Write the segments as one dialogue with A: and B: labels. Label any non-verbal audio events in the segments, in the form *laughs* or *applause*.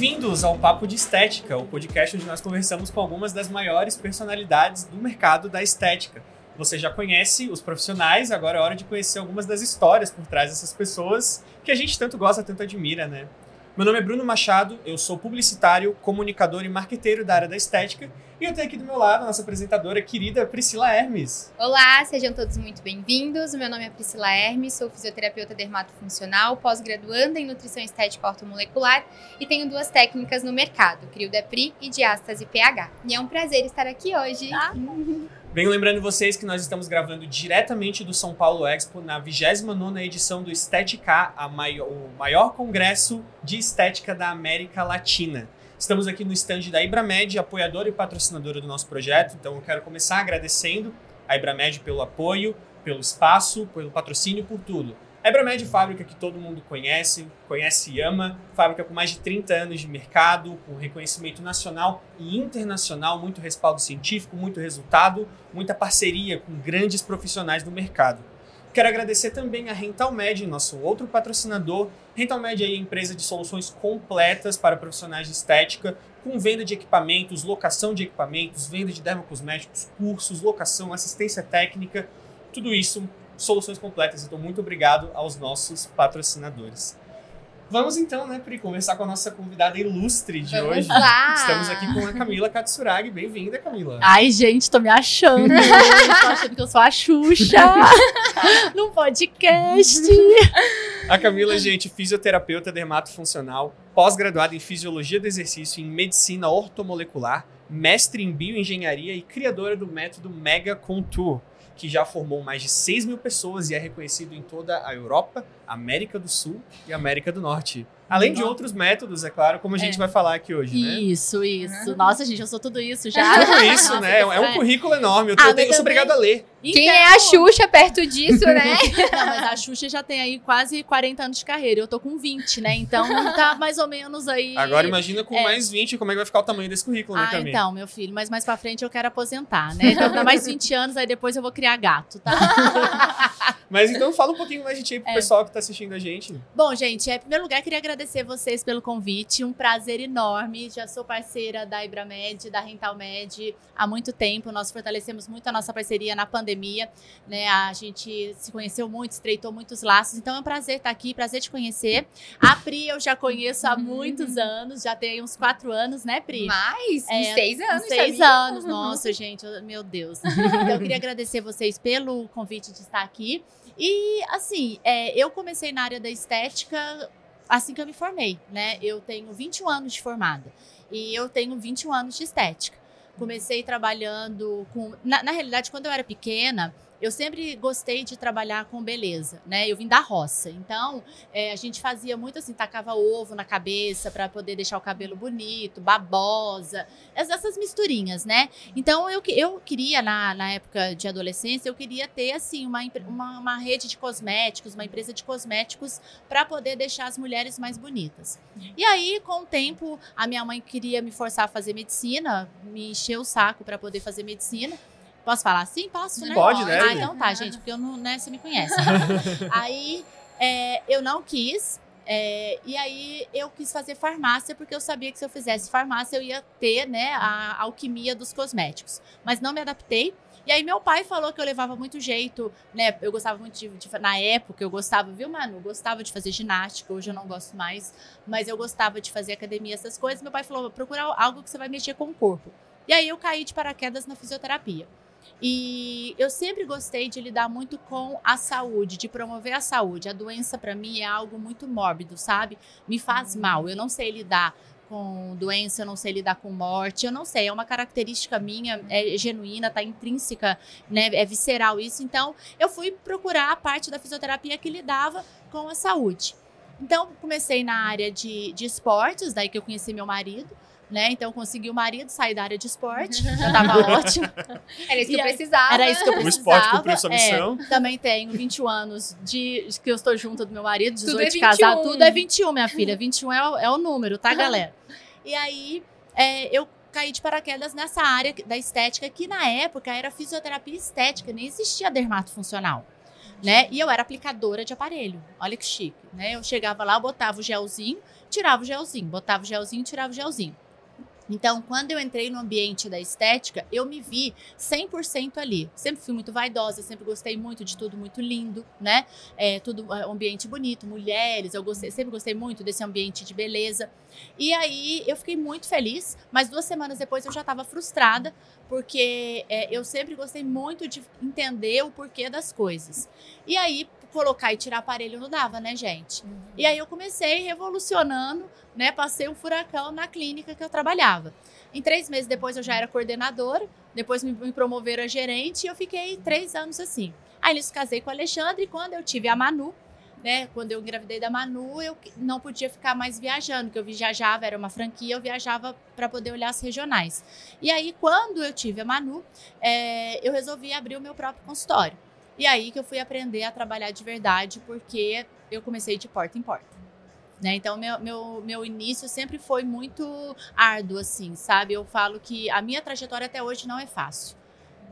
A: Bem-vindos ao Papo de Estética, o podcast onde nós conversamos com algumas das maiores personalidades do mercado da estética. Você já conhece os profissionais, agora é hora de conhecer algumas das histórias por trás dessas pessoas que a gente tanto gosta, tanto admira, né? Meu nome é Bruno Machado, eu sou publicitário, comunicador e marqueteiro da área da estética e eu tenho aqui do meu lado a nossa apresentadora querida Priscila Hermes.
B: Olá, sejam todos muito bem-vindos. Meu nome é Priscila Hermes, sou fisioterapeuta dermatofuncional, pós-graduanda em nutrição estética ortomolecular e tenho duas técnicas no mercado, Criodepri e Diástase pH. E é um prazer estar aqui hoje.
A: Ah. Venho lembrando vocês que nós estamos gravando diretamente do São Paulo Expo na 29ª edição do Estética, maior, o maior congresso de estética da América Latina. Estamos aqui no stand da Ibramed, apoiadora e patrocinadora do nosso projeto, então eu quero começar agradecendo a Ibramed pelo apoio, pelo espaço, pelo patrocínio, por tudo. A Ebramed fábrica que todo mundo conhece, conhece e ama, fábrica com mais de 30 anos de mercado, com reconhecimento nacional e internacional, muito respaldo científico, muito resultado, muita parceria com grandes profissionais do mercado. Quero agradecer também a RentalMed, nosso outro patrocinador. RentalMed é a empresa de soluções completas para profissionais de estética, com venda de equipamentos, locação de equipamentos, venda de dermocosméticos, cursos, locação, assistência técnica, tudo isso soluções completas. Então, muito obrigado aos nossos patrocinadores. Vamos então, né, Pri, conversar com a nossa convidada ilustre de
B: Vamos
A: hoje.
B: lá.
A: Estamos aqui com a Camila Katsuragi. Bem-vinda, Camila.
C: Ai, gente, tô me achando. *laughs* tô achando que eu sou a Xuxa *laughs* num podcast.
A: A Camila, gente, fisioterapeuta dermatofuncional, pós-graduada em fisiologia do exercício e em medicina ortomolecular, mestre em bioengenharia e criadora do método Mega Contour que já formou mais de 6 mil pessoas e é reconhecido em toda a Europa, América do Sul e América do Norte. Além de outros métodos, é claro, como a gente
C: É.
A: vai falar aqui hoje, né?
C: Isso, isso. Nossa, gente, eu sou tudo isso já.
A: Tudo isso,
C: Nossa,
A: né? É um
C: é.
A: currículo enorme. Eu,
C: Ah,
A: tenho, eu sou obrigado a ler.
B: Quem é a Xuxa perto disso, né? *laughs*
C: Não, mas a Xuxa já tem aí quase 40 anos de carreira. Eu tô com 20, né? Então tá mais ou menos aí.
A: Agora imagina com
C: É.
A: mais 20 como é que vai ficar o tamanho desse currículo, né,
C: Ah,
A: Camila?
C: então, meu filho, mas mais pra frente eu quero aposentar, né? Então dá mais 20 anos, aí depois eu vou criar gato, tá? *laughs*
A: Mas então fala um pouquinho mais de ti pro
C: É.
A: pessoal que tá assistindo a gente.
C: Bom, gente, é, em primeiro lugar, queria agradecer vocês pelo convite. Um prazer enorme. Já sou parceira da Ibramed, da Rentalmed há muito tempo. Nós fortalecemos muito a nossa parceria na pandemia. Né? A gente se conheceu muito, estreitou muitos laços. Então é um prazer estar aqui, prazer te conhecer. A Pri eu já conheço há muitos anos, já tem uns quatro anos, né, Pri?
B: Mais,
C: É,
B: uns seis anos,
C: Uns seis
B: sabia?
C: anos, *laughs* nossa, gente, eu- meu Deus. *laughs* Então, eu queria agradecer vocês pelo convite de estar aqui. E, assim, é, eu comecei na área da estética assim que eu me formei, né? Eu tenho 21 anos de formada e eu tenho 21 anos de estética. Comecei trabalhando com. Na, na realidade, quando eu era pequena, eu sempre gostei de trabalhar com beleza, né? Eu vim da roça, então é, a gente fazia muito assim, tacava ovo na cabeça para poder deixar o cabelo bonito, babosa, es- essas misturinhas, né? Então eu, eu queria, na, na época de adolescência, eu queria ter assim uma, uma, uma rede de cosméticos, uma empresa de cosméticos para poder deixar as mulheres mais bonitas. E aí, com o tempo, a minha mãe queria me forçar a fazer medicina, me encheu o saco para poder fazer medicina. Posso falar assim? Posso, né?
A: Pode, né?
C: Ah, então tá, gente, porque eu não, né, você me conhece. *laughs* aí é, eu não quis. é, e aí eu quis fazer farmácia porque eu sabia que se eu fizesse farmácia eu ia ter né, a alquimia dos cosméticos. Mas não me adaptei. E aí meu pai falou que eu levava muito jeito, né? Eu gostava muito de, de- na época eu gostava, viu, mano? Eu gostava de fazer ginástica, hoje eu não gosto mais, mas eu gostava de fazer academia, essas coisas. Meu pai falou: procura algo que você vai mexer com o corpo. E aí eu caí de paraquedas na fisioterapia. E eu sempre gostei de lidar muito com a saúde, de promover a saúde. A doença para mim é algo muito mórbido, sabe? Me faz mal. Eu não sei lidar com doença, eu não sei lidar com morte, eu não sei, é uma característica minha, é genuína, tá intrínseca, né, é visceral isso. Então, eu fui procurar a parte da fisioterapia que lidava com a saúde. Então, comecei na área de, de esportes, daí que eu conheci meu marido, né? Então, consegui o marido sair da área de esporte, *laughs* já tava ótimo.
B: Era isso que eu precisava.
C: Era isso que eu
A: O
C: precisava.
A: esporte cumpriu sua
C: é.
A: missão.
C: Também tenho 21 anos de que eu estou junto do meu marido,
B: Tudo
C: 18
B: é
C: de casado.
B: 21.
C: Tudo é 21, minha filha. 21 é o, é o número, tá, galera? *laughs* E aí, é, eu caí de paraquedas nessa área da estética, que na época era fisioterapia estética, nem existia dermato funcional. né? E eu era aplicadora de aparelho. Olha que chique, né? Eu chegava lá, botava o gelzinho, tirava o gelzinho, botava o gelzinho, tirava o gelzinho. Então, quando eu entrei no ambiente da estética, eu me vi 100% ali. Sempre fui muito vaidosa, sempre gostei muito de tudo muito lindo, né? É, tudo é, ambiente bonito, mulheres, eu gostei, sempre gostei muito desse ambiente de beleza. E aí eu fiquei muito feliz, mas duas semanas depois eu já estava frustrada, porque é, eu sempre gostei muito de entender o porquê das coisas. E aí colocar e tirar aparelho não dava, né, gente? Uhum. E aí eu comecei revolucionando, né? Passei um furacão na clínica que eu trabalhava. Em três meses depois eu já era coordenadora, depois me, promoveram a gerente e eu fiquei três anos assim. Aí nisso casei com o Alexandre e quando eu tive a Manu, né, quando eu engravidei da Manu, eu não podia ficar mais viajando, porque eu viajava, era uma franquia, eu viajava para poder olhar as regionais. E aí, quando eu tive a Manu, é, eu resolvi abrir o meu próprio consultório. E aí que eu fui aprender a trabalhar de verdade, porque eu comecei de porta em porta. Né? Então, meu, meu, meu início sempre foi muito árduo, assim, sabe? Eu falo que a minha trajetória até hoje não é fácil,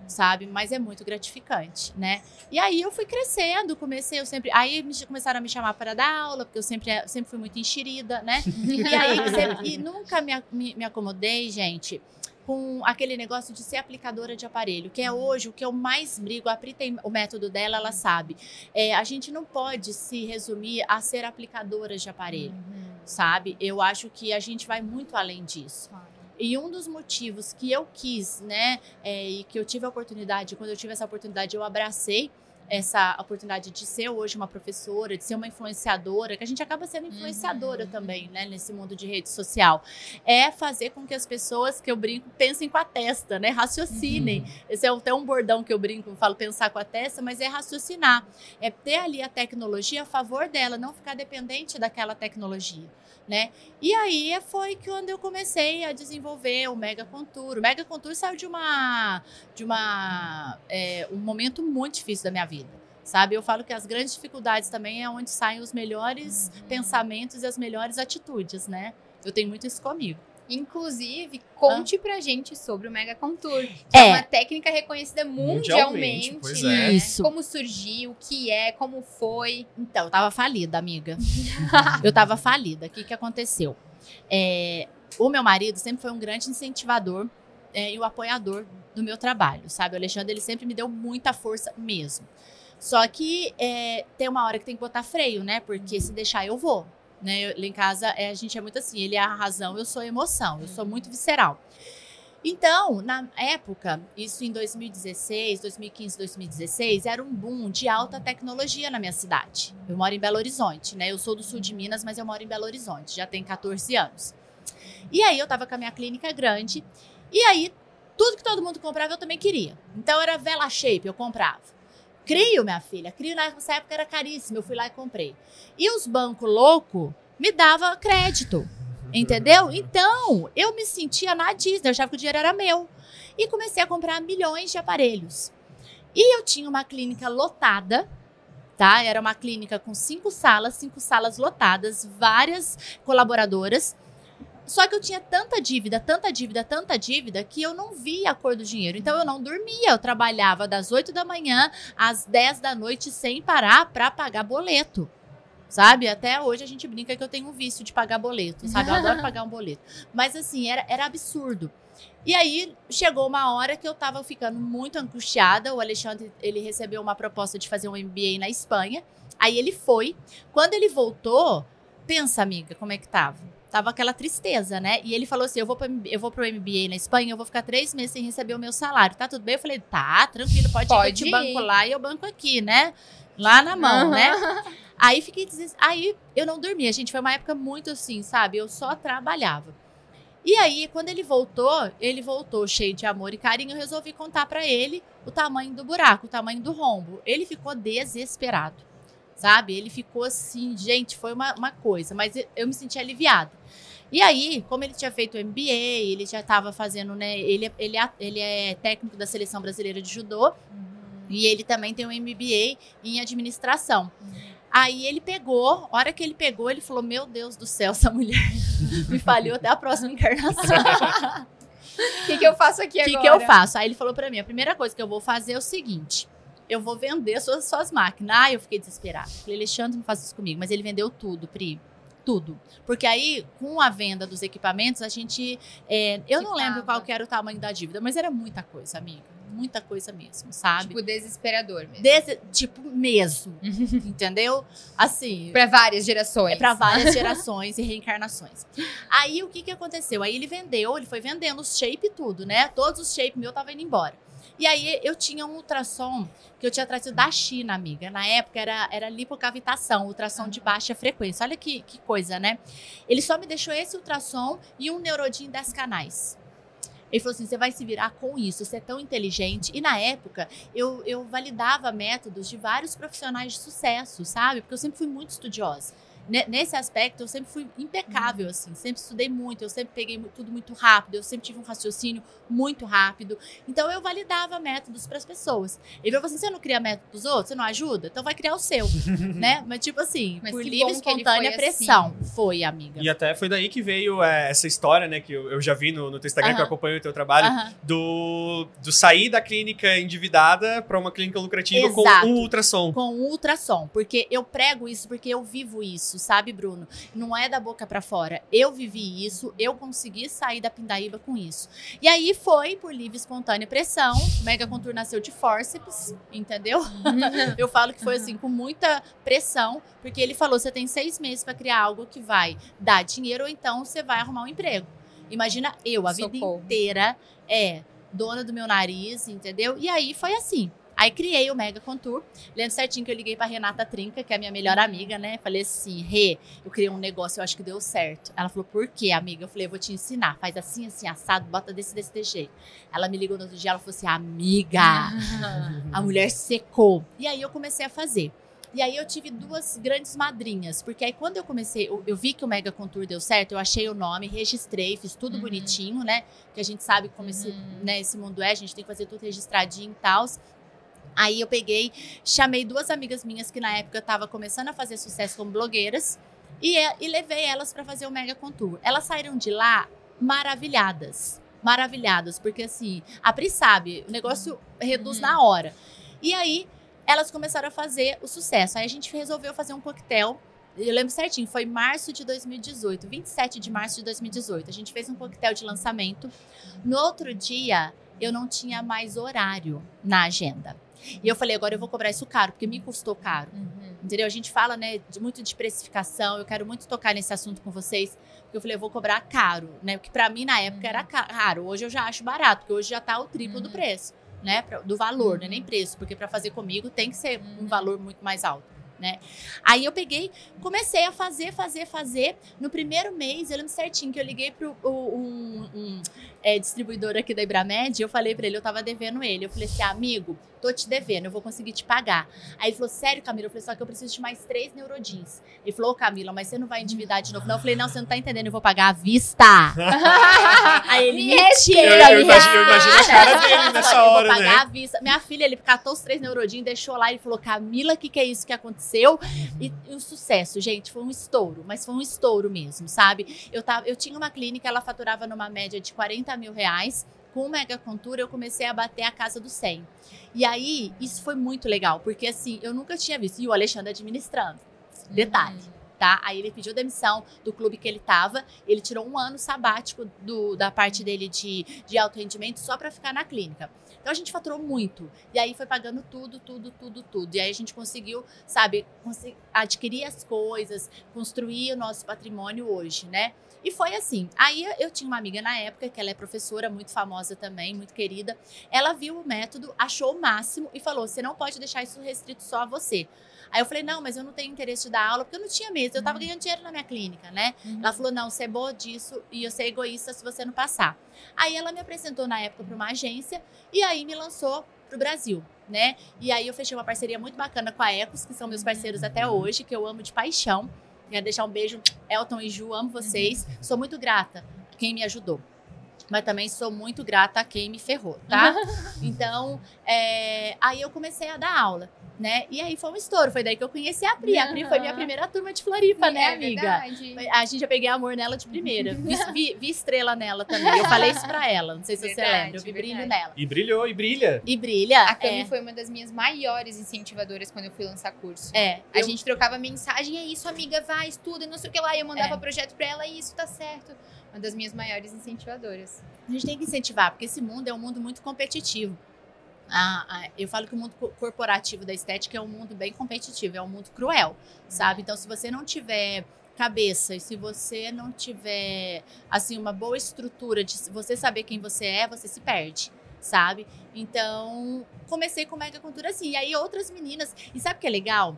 C: sabe? Mas é muito gratificante, né? E aí eu fui crescendo, comecei, eu sempre. Aí começaram a me chamar para dar aula, porque eu sempre, sempre fui muito enxerida, né? *laughs* E aí, sempre, e nunca me, me, me acomodei, gente com aquele negócio de ser aplicadora de aparelho, que é hoje o que eu mais brigo. A Pri tem o método dela, ela sabe. É, a gente não pode se resumir a ser aplicadora de aparelho, uhum. sabe? Eu acho que a gente vai muito além disso. Claro. E um dos motivos que eu quis, né, é, e que eu tive a oportunidade, quando eu tive essa oportunidade, eu abracei essa oportunidade de ser hoje uma professora, de ser uma influenciadora, que a gente acaba sendo influenciadora uhum. também, né, nesse mundo de rede social, é fazer com que as pessoas que eu brinco pensem com a testa, né, raciocinem. Uhum. Esse é até um bordão que eu brinco, eu falo pensar com a testa, mas é raciocinar, é ter ali a tecnologia a favor dela, não ficar dependente daquela tecnologia né? E aí foi quando eu comecei a desenvolver o Mega Contour. O Mega Contour saiu de uma de uma é, um momento muito difícil da minha vida. Sabe, eu falo que as grandes dificuldades também é onde saem os melhores uhum. pensamentos e as melhores atitudes, né? Eu tenho muito isso comigo.
B: Inclusive, conte ah. pra gente sobre o Mega Contour. Que é. é uma técnica reconhecida mundialmente, mundialmente né?
C: É. Isso.
B: Como surgiu, o que é, como foi.
C: Então, eu tava falida, amiga. *laughs* eu tava falida. O que, que aconteceu? É, o meu marido sempre foi um grande incentivador é, e o apoiador do meu trabalho, sabe? O Alexandre, ele sempre me deu muita força mesmo. Só que é, tem uma hora que tem que botar freio, né? Porque se deixar, eu vou. Né? Eu, lá em casa é, a gente é muito assim, ele é a razão, eu sou a emoção, eu sou muito visceral. Então, na época, isso em 2016, 2015, 2016, era um boom de alta tecnologia na minha cidade. Eu moro em Belo Horizonte, né? Eu sou do sul de Minas, mas eu moro em Belo Horizonte, já tem 14 anos. E aí eu tava com a minha clínica grande, e aí tudo que todo mundo comprava eu também queria. Então era Vela Shape, eu comprava. Crio, minha filha. Crio nessa época era caríssimo. Eu fui lá e comprei. E os bancos loucos me davam crédito. Entendeu? Então, eu me sentia na Disney. Eu achava que o dinheiro era meu. E comecei a comprar milhões de aparelhos. E eu tinha uma clínica lotada, tá? Era uma clínica com cinco salas, cinco salas lotadas, várias colaboradoras. Só que eu tinha tanta dívida, tanta dívida, tanta dívida, que eu não via a cor do dinheiro. Então eu não dormia. Eu trabalhava das 8 da manhã às 10 da noite sem parar para pagar boleto. Sabe? Até hoje a gente brinca que eu tenho um vício de pagar boleto, sabe? Eu adoro *laughs* pagar um boleto. Mas assim, era, era absurdo. E aí chegou uma hora que eu tava ficando muito angustiada. O Alexandre, ele recebeu uma proposta de fazer um MBA na Espanha. Aí ele foi. Quando ele voltou, pensa, amiga, como é que tava? Tava aquela tristeza, né? E ele falou assim: eu vou, pra, eu vou pro MBA na Espanha, eu vou ficar três meses sem receber o meu salário. Tá tudo bem? Eu falei, tá, tranquilo, pode, pode ir, eu te banco lá e eu banco aqui, né? Lá na mão, uhum. né? *laughs* Aí fiquei des... Aí eu não dormia, gente. Foi uma época muito assim, sabe? Eu só trabalhava. E aí, quando ele voltou, ele voltou cheio de amor e carinho. Eu resolvi contar para ele o tamanho do buraco, o tamanho do rombo. Ele ficou desesperado sabe? Ele ficou assim, gente, foi uma, uma coisa, mas eu me senti aliviada. E aí, como ele tinha feito o MBA, ele já estava fazendo, né? Ele, ele, ele é técnico da seleção brasileira de judô uhum. e ele também tem um MBA em administração. Uhum. Aí ele pegou, a hora que ele pegou, ele falou: Meu Deus do céu, essa mulher *laughs* me falhou até a próxima encarnação. *laughs*
B: O que, que eu faço aqui
C: que
B: agora?
C: O que eu faço? Aí ele falou para mim: a primeira coisa que eu vou fazer é o seguinte: eu vou vender suas, suas máquinas. Ah, eu fiquei desesperada. Falei, Alexandre, não faz isso comigo. Mas ele vendeu tudo, Pri. Tudo. Porque aí, com a venda dos equipamentos, a gente. é, eu não lembro qual era o tamanho da dívida, mas era muita coisa, amiga. Muita coisa mesmo, sabe?
B: Tipo, desesperador mesmo.
C: Tipo, mesmo. *laughs* entendeu? Assim.
B: Pra várias gerações.
C: É para várias gerações e reencarnações. Aí o que que aconteceu? Aí ele vendeu, ele foi vendendo os shape e tudo, né? Todos os shape meu tava indo embora. E aí eu tinha um ultrassom que eu tinha trazido da China, amiga. Na época era, era lipocavitação, ultrassom de baixa frequência. Olha que, que coisa, né? Ele só me deixou esse ultrassom e um neurodin 10 canais. Ele falou assim: você vai se virar com isso, você é tão inteligente. E na época, eu, eu validava métodos de vários profissionais de sucesso, sabe? Porque eu sempre fui muito estudiosa. Ne- Nesse aspecto, eu sempre fui impecável, assim. Sempre estudei muito, eu sempre peguei tudo muito rápido, eu sempre tive um raciocínio muito rápido. Então, eu validava métodos para as pessoas. Ele falou assim: você não cria método pros outros? Você não ajuda? Então, vai criar o seu, *laughs* né? Mas, tipo assim,
B: Mas
C: por livre,
B: bom que ele
C: espontânea
B: foi assim.
C: pressão. Foi, amiga.
A: E até foi daí que veio é, essa história, né? Que eu, eu já vi no, no teu Instagram, que eu acompanho o teu trabalho,
C: Aham.
A: do, do sair da clínica endividada para uma clínica lucrativa
C: Exato.
A: com um ultrassom.
C: com ultrassom, porque eu prego isso porque eu vivo isso, sabe, Bruno? Não é da boca pra fora. Eu vivi isso, eu consegui sair da pindaíba com isso. E aí foi por livre e espontânea pressão, Mega Contour nasceu de forceps, entendeu? *laughs* Eu falo que foi assim com muita pressão, porque ele falou: você tem seis meses pra criar algo que vai dar dinheiro ou então você vai arrumar um emprego. Imagina eu a vida
B: Socorro.
C: inteira é dona do meu nariz, entendeu? E aí foi assim. Aí criei o Mega Contour. Lembro certinho que eu liguei pra Renata Trinca, que é a minha melhor amiga, né? Falei assim, Rê, eu criei um negócio, eu acho que deu certo. Ela falou, por quê, amiga? Eu falei, eu vou te ensinar. Faz assim, assim, assado, bota desse, desse, desse jeito. Ela me ligou no outro dia, ela falou assim, amiga, *laughs* a mulher secou. E aí eu comecei a fazer. E aí eu tive duas grandes madrinhas, porque aí quando eu comecei, eu, eu vi que o Mega Contour deu certo, eu achei o nome, registrei, fiz tudo
B: Uhum.
C: bonitinho, né? Que a gente sabe como esse,
B: Uhum.
C: né, esse mundo é, a gente tem que fazer tudo registradinho e tal. Aí eu peguei, chamei duas amigas minhas que na época tava começando a fazer sucesso como blogueiras e, é- e levei elas para fazer o Mega Contour. Elas saíram de lá maravilhadas. Maravilhadas, porque assim, a Pri sabe, o negócio reduz
B: Uhum.
C: na hora. E aí elas começaram a fazer o sucesso. Aí a gente resolveu fazer um coquetel. Eu lembro certinho, foi março de 2018, 27 de março de 2018. A gente fez um coquetel de lançamento. No outro dia, eu não tinha mais horário na agenda. E eu falei, agora eu vou cobrar isso caro, porque me custou caro.
B: Uhum.
C: Entendeu? A gente fala, né, de, muito de precificação. Eu quero muito tocar nesse assunto com vocês. Porque eu falei, eu vou cobrar caro, né? Porque pra mim, na época, era ca- caro. Hoje eu já acho barato, porque hoje já tá o triplo do
B: Uhum.
C: preço, né? do valor,
B: Uhum.
C: né? Nem preço. Porque pra fazer comigo tem que ser um
B: Uhum.
C: valor muito mais alto. Né? Aí eu peguei, comecei a fazer, fazer, fazer. No primeiro mês, eu lembro certinho que eu liguei pro o- um, um, é, distribuidor aqui da Ibramed, eu falei pra ele, eu tava devendo ele. Eu falei assim, amigo, tô te devendo, eu vou conseguir te pagar. Aí ele falou, sério, Camila? Eu falei, só que eu preciso de mais três neurodins. Ele falou, ô Camila, mas você não vai endividar de novo? Não, eu falei, não, você não tá entendendo, eu vou pagar à vista. *laughs* Aí ele,
B: Me
C: mentira,
A: Eu, eu
C: me
A: imagino, eu imagino a cara dele nessa
C: que eu vou
A: hora,
C: pagar
A: né?
C: à vista. Minha filha, ele catou os três neurodinhos, deixou lá e falou: Camila, o que, que é isso que aconteceu? E, e o sucesso, gente, foi um estouro, mas foi um estouro mesmo, sabe? Eu, tava, eu tinha uma clínica, ela faturava numa média de 40 mil reais. Com o Mega Contura, eu comecei a bater a casa do 100. E aí, isso foi muito legal, porque assim, eu nunca tinha visto. E o Alexandre administrando. Detalhe tá? Aí ele pediu demissão do clube que ele tava, ele tirou um ano sabático do, da parte dele de, de alto rendimento só para ficar na clínica. Então a gente faturou muito. E aí foi pagando tudo, tudo, tudo, tudo. E aí a gente conseguiu, sabe, adquirir as coisas, construir o nosso patrimônio hoje, né? E foi assim. Aí eu tinha uma amiga na época, que ela é professora, muito famosa também, muito querida. Ela viu o método, achou o máximo e falou: você não pode deixar isso restrito só a você. Aí eu falei, não, mas eu não tenho interesse de dar aula, porque eu não tinha mesmo. Eu tava
B: Uhum.
C: ganhando dinheiro na minha clínica, né?
B: Uhum.
C: Ela falou, não, você é boa disso e eu ser egoísta se você não passar. Aí ela me apresentou na época para uma agência e aí me lançou pro Brasil, né? E aí eu fechei uma parceria muito bacana com a Ecos, que são meus parceiros até hoje, que eu amo de paixão. Quero deixar um beijo, Elton e Ju, amo vocês. Sou muito grata a quem me ajudou. Mas também sou muito grata a quem me ferrou, tá? *laughs* Então, é, aí eu comecei a dar aula. Né? E aí foi um estouro. Foi daí que eu conheci a Pri. A Pri foi minha primeira turma de Floripa, né,
B: É
C: amiga?
B: verdade.
C: A gente já peguei amor nela de primeira. Vi, *laughs* vi- vi estrela nela também. Eu falei isso pra ela. Não sei se você
B: Verdade,
C: lembra. Eu vi brilho
B: verdade.
C: nela.
A: E brilhou, e brilha.
C: E brilha.
B: A Cami
C: é,
B: foi uma das minhas maiores incentivadoras quando eu fui lançar curso.
C: é,
B: A
C: eu-
B: gente trocava mensagem, é isso, amiga, vai, estuda, não sei o que lá. E eu mandava
C: É.
B: projeto pra ela, isso tá certo. Uma das minhas maiores incentivadoras.
C: A gente tem que incentivar, porque esse mundo é um mundo muito competitivo. Ah, ah, eu falo que o mundo co- corporativo da estética é um mundo bem competitivo, é um mundo cruel, sabe? Então, se você não tiver cabeça e se você não tiver assim uma boa estrutura de você saber quem você é, você se perde, sabe? Então, comecei com mega cultura assim. E aí outras meninas, e sabe o que é legal?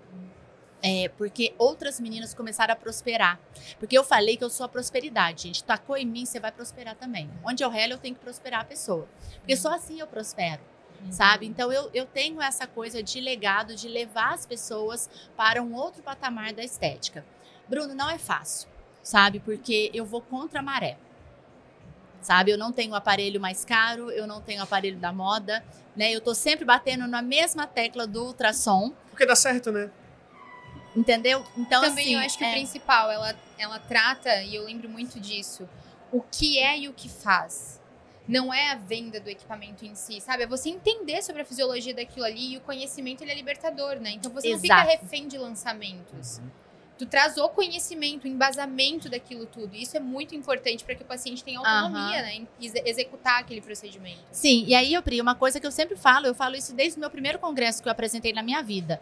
C: É, porque outras meninas começaram a prosperar. Porque eu falei que eu sou a prosperidade, gente. Tacou em mim, você vai prosperar também. Onde eu relo, eu tenho que prosperar a pessoa. Porque só assim eu prospero, sabe? Então eu, eu tenho essa coisa de legado, de levar as pessoas para um outro patamar da estética. Bruno, não é fácil, sabe? Porque eu vou contra a maré. Sabe, eu não tenho o aparelho mais caro, eu não tenho o aparelho da moda, né? Eu tô sempre batendo na mesma tecla do ultrassom,
A: Porque dá certo, né?
C: entendeu? Então,
B: Também
C: assim,
B: eu acho que
C: é-
B: o principal, ela, ela trata, e eu lembro muito disso, o que é e o que faz. Não é a venda do equipamento em si, sabe? É você entender sobre a fisiologia daquilo ali e o conhecimento ele é libertador, né? Então você não fica
C: Exato.
B: refém de lançamentos. Tu traz o conhecimento, o embasamento daquilo tudo. Isso é muito importante para que o paciente tenha autonomia,
C: Aham.
B: né? Em exe- executar aquele procedimento.
C: Sim, e aí, eu Pri, uma coisa que eu sempre falo, eu falo isso desde o meu primeiro congresso que eu apresentei na minha vida.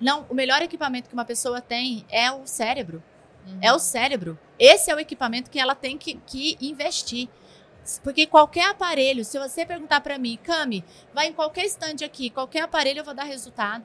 C: Não, o melhor equipamento que uma pessoa tem é o cérebro. É o cérebro. Esse é o equipamento que ela tem que, que investir. Porque qualquer aparelho, se você perguntar para mim, Cami, vai em qualquer stand aqui, qualquer aparelho eu vou dar resultado.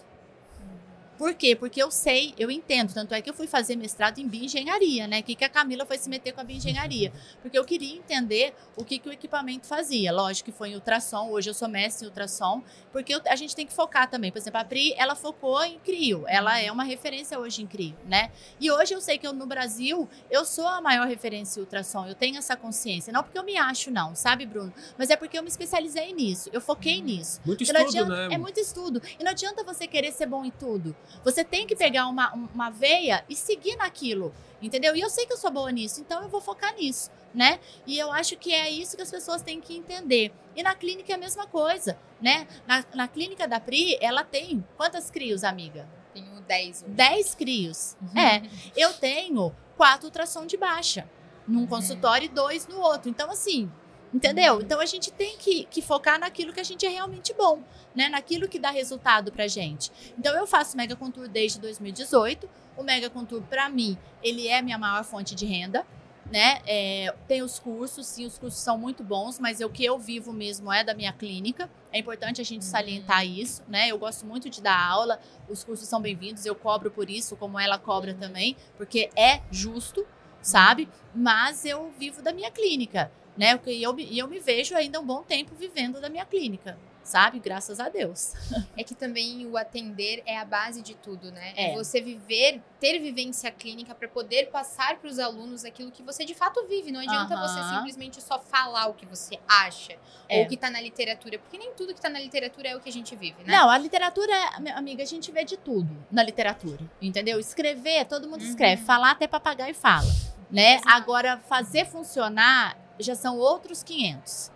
C: Por quê? Porque eu sei, eu entendo. Tanto é que eu fui fazer mestrado em bioengenharia, né? O que, que a Camila foi se meter com a bioengenharia? Porque eu queria entender o que, que o equipamento fazia. Lógico que foi em ultrassom, hoje eu sou mestre em ultrassom, porque eu- a gente tem que focar também. Por exemplo, a Pri, ela focou em CRIO. Ela é uma referência hoje em CRIO, né? E hoje eu sei que eu, no Brasil, eu sou a maior referência em ultrassom. Eu tenho essa consciência. Não porque eu me acho, não, sabe, Bruno? Mas é porque eu me especializei nisso. Eu foquei nisso.
A: Muito estudo,
C: adianta-
A: né?
C: É muito estudo. E não adianta você querer ser bom em tudo. Você tem que pegar uma, um- uma veia e seguir naquilo. Entendeu? E eu sei que eu sou boa nisso, então eu vou focar nisso, né? E eu acho que é isso que as pessoas têm que entender. E na clínica é a mesma coisa, né? Na, na clínica da Pri, ela tem quantas crios, amiga?
B: Tenho 10 hoje.
C: 10 crios. É. Eu tenho quatro ultrassom de baixa num
B: Uhum.
C: consultório e dois no outro. Então, assim, entendeu? Então a gente tem que, que focar naquilo que a gente é realmente bom, né? Naquilo que dá resultado pra gente. Então eu faço Mega Contour desde 2018. O Mega Contour, pra mim, ele é minha maior fonte de renda. Né? É, tem os cursos, sim, os cursos são muito bons, mas o que eu vivo mesmo é da minha clínica. É importante a gente
B: Uhum.
C: salientar isso, né? Eu gosto muito de dar aula, os cursos são bem-vindos, eu cobro por isso, como ela cobra também, porque é justo, sabe? Mas eu vivo da minha clínica, né? E eu, me- e eu me vejo ainda um bom tempo vivendo da minha clínica, sabe? Graças a Deus. *laughs*
B: É que também o atender é a base de tudo, né?
C: É.
B: Você viver, ter vivência clínica para poder passar para os alunos aquilo que você de fato vive. Não adianta você simplesmente só falar o que você acha
C: É.
B: ou o que tá na literatura, porque nem tudo que tá na literatura é o que a gente vive, né?
C: Não, a literatura, amiga, a gente vê de tudo na literatura, entendeu? Escrever, todo mundo
B: Uhum.
C: escreve. Falar até papagaio fala, né?
B: Exato.
C: Agora, fazer funcionar já são outros 500,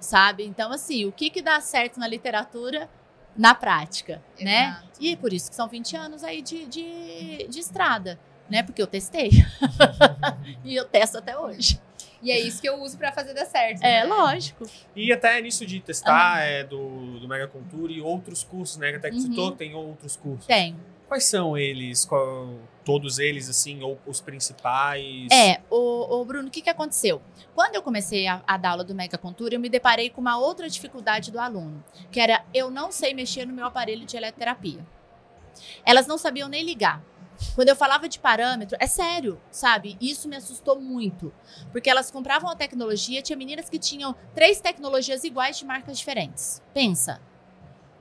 C: sabe? Então, assim, o que que dá certo na literatura, na prática, né?
B: Exato.
C: E por isso que são 20 anos aí de, de, de estrada, né? Porque eu testei. *laughs* e eu testo até hoje.
B: E é isso que eu uso para fazer dar certo.
C: É,
B: né?
C: lógico.
A: E até nisso de testar é, do, do Mega Contour e outros cursos, né? Que até que
C: Uhum.
A: citou, tem outros cursos.
C: Tem.
A: Quais são eles? Qual- todos eles, assim, ou os principais?
C: É, o, o Bruno, o que, que aconteceu? Quando eu comecei a, a dar aula do Mega Contour, eu me deparei com uma outra dificuldade do aluno, que era eu não sei mexer no meu aparelho de eletroterapia. Elas não sabiam nem ligar. Quando eu falava de parâmetro, é sério, sabe? Isso me assustou muito. Porque elas compravam a tecnologia, tinha meninas que tinham três tecnologias iguais de marcas diferentes. Pensa.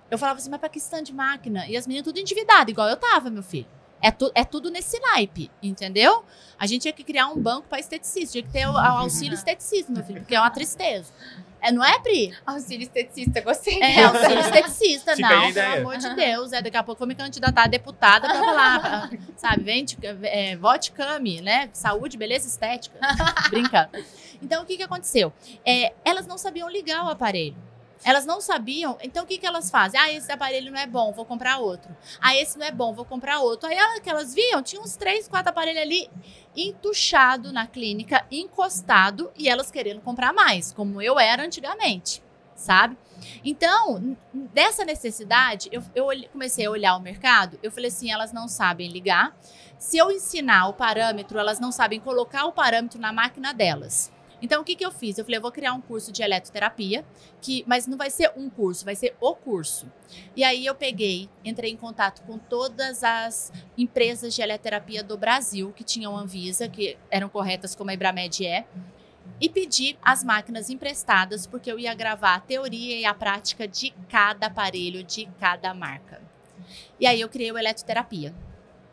C: Eu falava assim, mas pra que stand de máquina? E as meninas tudo endividadas, igual eu tava, meu filho. É, tu- é tudo nesse naipe, entendeu? A gente tinha que criar um banco para esteticista, tinha que ter o, o auxílio esteticista, meu filho, porque é uma tristeza. É, não é, Pri?
B: Auxílio esteticista, gostei.
C: É, auxílio esteticista,
A: Fica
C: não, pelo amor de Deus. É, daqui a pouco eu vou me candidatar a deputada pra falar, *laughs* sabe? Vende, é, vote Cami, né? Saúde, beleza estética. *laughs* Brincando. Então, o que que aconteceu? É, elas não sabiam ligar o aparelho. Elas não sabiam, então o que, que elas fazem? Ah, esse aparelho não é bom, vou comprar outro. Ah, esse não é bom, vou comprar outro. Aí ela, que elas viam, tinha uns três, quatro aparelhos ali entuchado na clínica, encostado, e elas querendo comprar mais, como eu era antigamente, sabe? Então, dessa necessidade, eu, eu comecei a olhar o mercado, eu falei assim, elas não sabem ligar. Se eu ensinar o parâmetro, elas não sabem colocar o parâmetro na máquina delas. Então, o que, que eu fiz? Eu falei, eu vou criar um curso de eletroterapia, que, mas não vai ser um curso, vai ser o curso. E aí eu peguei, entrei em contato com todas as empresas de eletroterapia do Brasil que tinham Anvisa, que eram corretas como a Ibramed é, e pedi as máquinas emprestadas, porque eu ia gravar a teoria e a prática de cada aparelho, de cada marca. E aí eu criei o eletroterapia,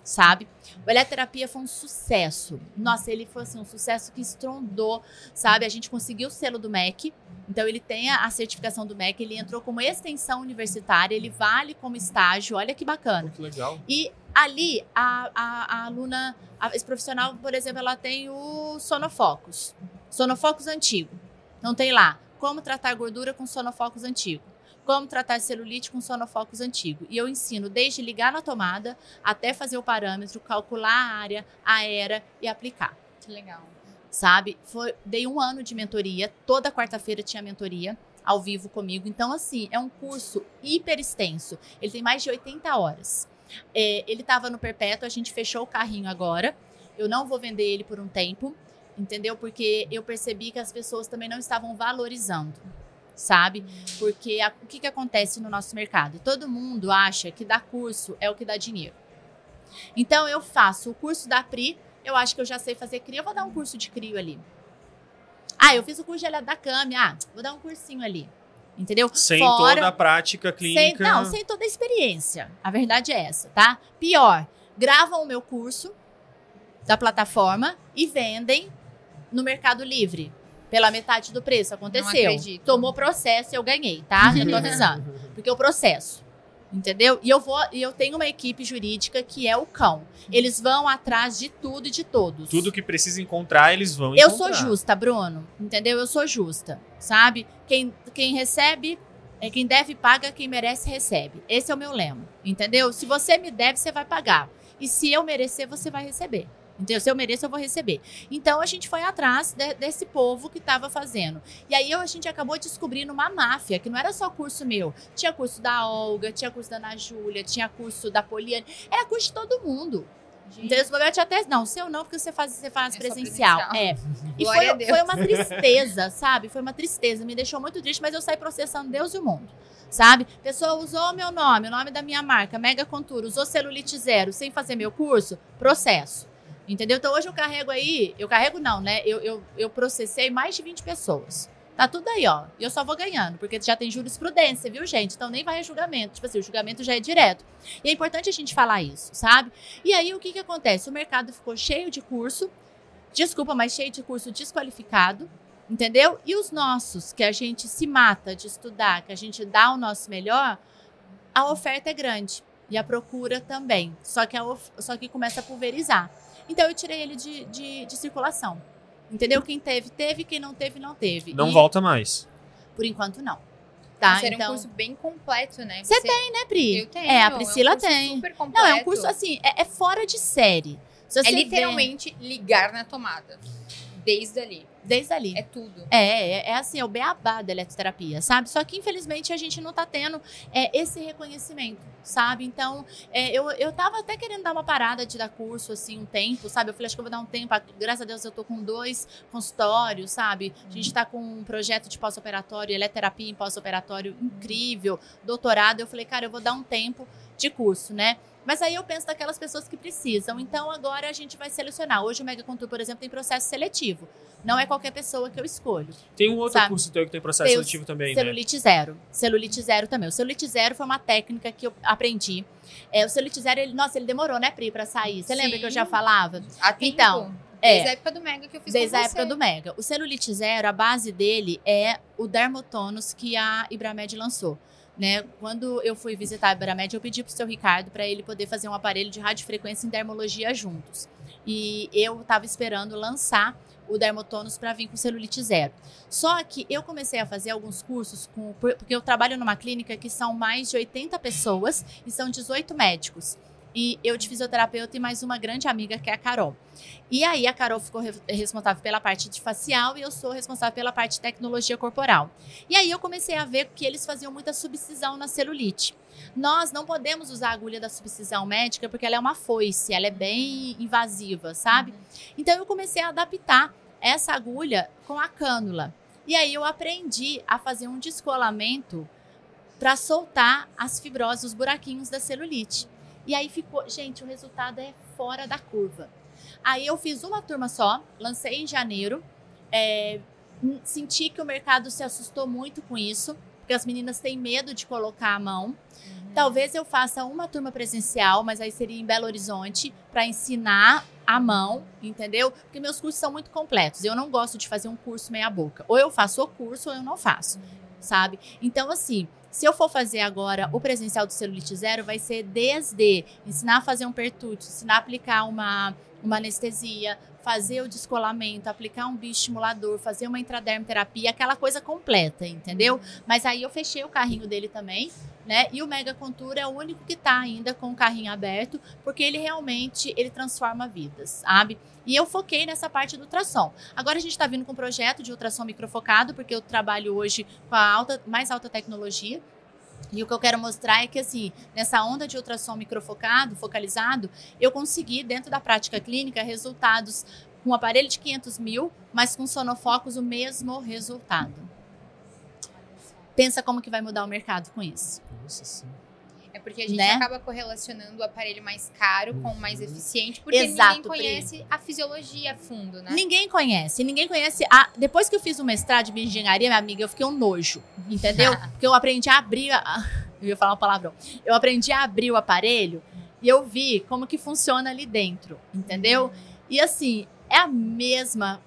C: sabe? O eletroterapia foi um sucesso. Nossa, ele foi assim, um sucesso que estrondou, sabe? A gente conseguiu o selo do MEC, então ele tem a certificação do MEC, ele entrou como extensão universitária, ele vale como estágio, olha que bacana.
A: Que legal.
C: E ali, a, a, a aluna, a- esse profissional, por exemplo, ela tem o sonofocus. Sonofocus antigo. Então tem lá, como tratar gordura com sonofocus antigo. Como tratar celulite com sonofocus antigo. E eu ensino desde ligar na tomada até fazer o parâmetro, calcular a área, a era e aplicar
B: Que legal.
C: sabe? Foi, dei um ano de mentoria, toda quarta-feira tinha mentoria ao vivo comigo. Então, assim, é um curso hiper extenso. Ele tem mais de 80 horas. É, ele estava no perpétuo, a gente fechou o carrinho agora. Eu não vou vender ele por um tempo, entendeu? Porque eu percebi que as pessoas também não estavam valorizando, sabe? Porque a- o que, que acontece no nosso mercado? Todo mundo acha que dar curso é o que dá dinheiro. Então, eu faço o curso da Pri, eu acho que eu já sei fazer crio, eu vou dar um curso de crio ali. Ah, eu fiz o curso de da Cami, ah, vou dar um cursinho ali. Entendeu?
A: Sem
C: Fora-
A: toda a prática
C: sem,
A: clínica.
C: não, sem toda a experiência. A verdade é essa, tá? Pior, gravam o meu curso da plataforma e vendem no Mercado Livre. Pela metade do preço. Aconteceu. Tomou processo e eu ganhei, tá? Já tô *laughs* avisando. Porque eu processo. Entendeu? E eu vou, e eu tenho uma equipe jurídica que é o cão. Eles vão atrás de tudo e de todos.
A: Tudo que precisa encontrar, eles vão
C: Eu
A: encontrar.
C: sou justa, Bruno. Entendeu? Eu sou justa. Sabe? Quem, quem recebe, é quem deve paga, quem merece recebe. Esse é o meu lema. Entendeu? Se você me deve, você vai pagar. E se eu merecer, você vai receber. Entendeu? Se eu mereço, eu vou receber. Então a gente foi atrás de- desse povo que estava fazendo. E aí a gente acabou descobrindo uma máfia, que não era só curso meu. Tinha curso da Olga, tinha curso da Ana Júlia, tinha curso da Poliane. Era curso de todo mundo. Então, esse momento tinha até. Não, seu não, porque você faz, você faz
B: É
C: presencial.
B: presencial.
C: É. *laughs* E foi, foi uma tristeza, sabe? Foi uma tristeza. Me deixou muito triste, mas eu saí processando Deus e o mundo. Sabe? Pessoa usou meu nome, o nome da minha marca, Mega Contura, usou celulite zero sem fazer meu curso, processo. Entendeu? Então hoje eu carrego aí, eu carrego não, né? Eu, eu, eu processei mais de 20 pessoas. Tá tudo aí, ó. E eu só vou ganhando, porque já tem jurisprudência, viu, gente? Então nem vai a julgamento. Tipo assim, o julgamento já é direto. E é importante a gente falar isso, sabe? E aí o que que acontece? O mercado ficou cheio de curso, desculpa, mas cheio de curso desqualificado, entendeu? E os nossos, que a gente se mata de estudar, que a gente dá o nosso melhor, a oferta é grande. E a procura também. Só que, a of- só que começa a pulverizar. Então eu tirei ele de, de, de circulação. Entendeu? Quem teve, teve. Quem não teve, não teve.
A: Não
C: E,
A: volta mais.
C: Por enquanto, não. Tá?
B: Era
C: então,
B: um curso bem completo, né?
C: Você né, Pri?
B: Eu tenho.
C: É, a
B: um
C: Priscila
B: curso
C: tem.
B: Super completo.
C: Não, é um curso assim, é, é fora de série. Se
B: É
C: você vê-
B: literalmente ligar na tomada. Desde ali.
C: desde ali.
B: É tudo.
C: É, é, é assim, é o beabá da eletroterapia, sabe? Só que, infelizmente, a gente não tá tendo é, esse reconhecimento, sabe? Então, é, eu, eu tava até querendo dar uma parada de dar curso, assim, um tempo, sabe? Eu falei, acho que eu vou dar um tempo. Graças a Deus, eu tô com dois consultórios, sabe? A gente tá com um projeto de pós-operatório, eletroterapia em pós-operatório incrível, doutorado. Eu falei, cara, eu vou dar um tempo de curso, né? Mas aí eu penso daquelas pessoas que precisam. Então agora a gente vai selecionar. Hoje o Mega Contour, por exemplo, tem processo seletivo. Não é qualquer pessoa que eu escolho.
A: Tem um outro
C: Sabe?
A: curso teu que tem processo
C: Tem
A: seletivo também, né?
C: Celulite zero. Celulite zero também. O celulite zero foi uma técnica que eu aprendi. É, o celulite zero, ele, nossa, ele demorou, né, Pri, pra sair. Você lembra que eu já falava?
B: Há tempo.
C: Então,
B: É. Desde a época do Mega que eu fiz
C: Desde
B: a
C: época do Mega. O celulite zero, a base dele é o Dermotonos que a Ibramed lançou. Né? Quando eu fui visitar a Ibramed, eu pedi pro seu Ricardo para ele poder fazer um aparelho de radiofrequência em dermologia juntos. E eu estava esperando lançar o Dermotonos para vir com celulite zero. Só que eu comecei a fazer alguns cursos com, porque eu trabalho numa clínica que são mais de 80 pessoas e são 18 médicos e eu de fisioterapeuta e mais uma grande amiga que é a Carol. E aí a Carol ficou responsável pela parte de facial e eu sou responsável pela parte de tecnologia corporal. E aí eu comecei a ver que eles faziam muita subcisão na celulite. Nós não podemos usar a agulha da subcisão médica porque ela é uma foice, ela é bem invasiva, sabe? Então eu comecei a adaptar essa agulha com a cânula. E aí eu aprendi a fazer um descolamento para soltar as fibroses, os buraquinhos da celulite. E aí ficou, gente, o resultado é fora da curva. Aí eu fiz uma turma só, lancei em janeiro. É, senti que o mercado se assustou muito com isso, porque as meninas têm medo de colocar a mão. Uhum. Talvez eu faça uma turma presencial, mas aí seria em Belo Horizonte, para ensinar a mão, entendeu? Porque meus cursos são muito completos. Eu não gosto de fazer um curso meia-boca. Ou eu faço o curso ou eu não faço, uhum. sabe? Então, assim, se eu for fazer agora o presencial do celulite zero, vai ser desde ensinar a fazer um pertute, ensinar a aplicar uma, uma anestesia, fazer o descolamento, aplicar um bioestimulador, fazer uma intradermoterapia, aquela coisa completa, entendeu? Mas aí eu fechei o carrinho dele também, né? E o Mega Contour é o único que tá ainda com o carrinho aberto, porque ele realmente ele transforma vidas, sabe? E eu foquei nessa parte do ultrassom. Agora a gente está vindo com um projeto de ultrassom microfocado, porque eu trabalho hoje com a alta, mais alta tecnologia. E o que eu quero mostrar é que, assim, nessa onda de ultrassom microfocado, focalizado, eu consegui, dentro da prática clínica, resultados com um aparelho de 500 mil, mas com sonofocos o mesmo resultado. Pensa como que vai mudar o mercado com isso. Nossa, sim.
B: É porque a gente né? acaba correlacionando o aparelho mais caro com o mais uhum. eficiente, porque Exato, ninguém conhece Pri. a fisiologia a fundo, né?
C: Ninguém conhece. Ninguém conhece. A... Depois que eu fiz o mestrado de engenharia, minha amiga, eu fiquei um nojo, entendeu? *laughs* porque eu aprendi a abrir. A... *laughs* Eu ia falar uma palavrão. Eu aprendi a abrir o aparelho e eu vi como que funciona ali dentro, entendeu? E assim, é a mesma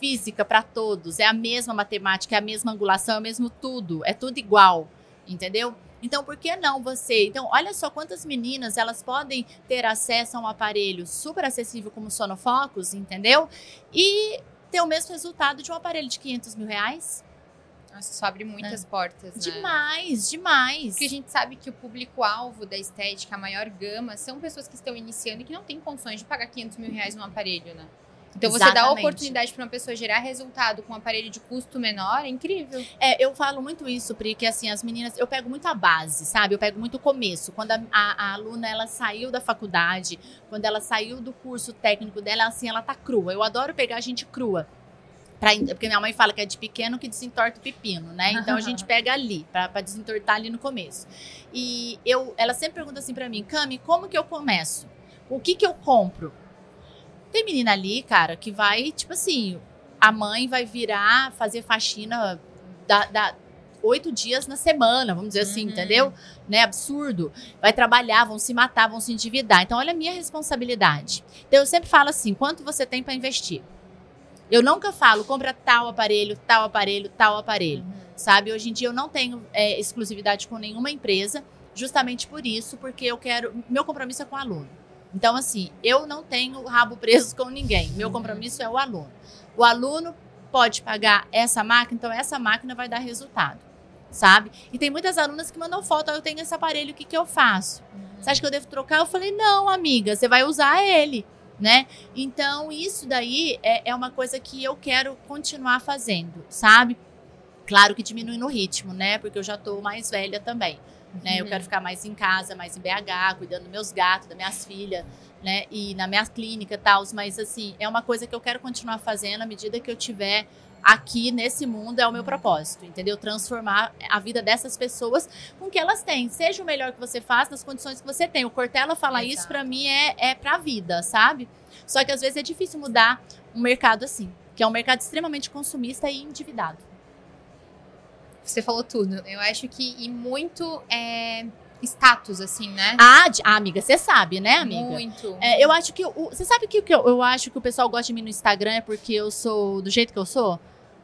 C: física para todos, é a mesma matemática, é a mesma angulação, é o mesmo tudo, é tudo igual, entendeu? Então, por que não você? Então, olha só quantas meninas elas podem ter acesso a um aparelho super acessível como Sonofocus, entendeu? E ter o mesmo resultado de um aparelho de 500 mil reais.
B: Nossa, isso abre muitas é. portas, né?
C: Demais, demais.
B: Porque a gente sabe que o público-alvo da estética, a maior gama, são pessoas que estão iniciando e que não têm condições de pagar 500 mil reais num aparelho, né? Então Exatamente. você dá a oportunidade para uma pessoa gerar resultado com um aparelho de custo menor, é incrível.
C: É, eu falo muito isso, Pri, que assim, as meninas, eu pego muito a base, sabe? Eu pego muito o começo. Quando a, a, a, aluna, ela saiu da faculdade, quando ela saiu do curso técnico dela, assim, ela tá crua. Eu adoro pegar a gente crua. Pra, porque minha mãe fala que é de pequeno que desentorta o pepino, né? Então a *laughs* gente pega ali, para desentortar ali no começo. E eu, ela sempre pergunta assim para mim, Cami, como que eu começo? O que que eu compro? Tem menina ali, cara, que vai, tipo assim, a mãe vai virar, fazer faxina da, da oito dias na semana, vamos dizer assim, uhum. entendeu? Né? Absurdo. Vai trabalhar, vão se matar, vão se endividar. Então, olha a minha responsabilidade. Então, eu sempre falo assim: quanto você tem para investir? Eu nunca falo, compra tal aparelho, tal aparelho, tal aparelho. Uhum. Sabe? Hoje em dia eu não tenho é, exclusividade com nenhuma empresa, justamente por isso, porque eu quero. Meu compromisso é com o aluno. Então, assim, eu não tenho rabo preso com ninguém. Meu uhum. compromisso é o aluno. O aluno pode pagar essa máquina, então essa máquina vai dar resultado, sabe? E tem muitas alunas que mandam foto, eu tenho esse aparelho, o que, que eu faço? Você acha que eu devo trocar? Eu falei, não, amiga, você vai usar ele, né? Então, isso daí é, é uma coisa que eu quero continuar fazendo, sabe? Claro que diminui no ritmo, né? Porque eu já tô mais velha também. Né? Uhum. Eu quero ficar mais em casa, mais em BH, cuidando dos meus gatos, das minhas filhas, né? E na minha clínica e tal. Mas, assim, é uma coisa que eu quero continuar fazendo à medida que eu tiver aqui nesse mundo é o meu propósito, entendeu? Transformar a vida dessas pessoas com o que elas têm. Seja o melhor que você faz nas condições que você tem. O Cortella fala Exato. isso para mim é, é pra vida, sabe? Só que às vezes é difícil mudar um mercado assim, que é um mercado extremamente consumista e endividado.
B: Você falou tudo. Eu acho que, e muito é, status, assim, né?
C: Ah, de- ah, amiga, você sabe, né, amiga?
B: Muito.
C: É, eu acho que. Você sabe que o que eu, eu acho que o pessoal gosta de mim no Instagram é porque eu sou do jeito que eu sou?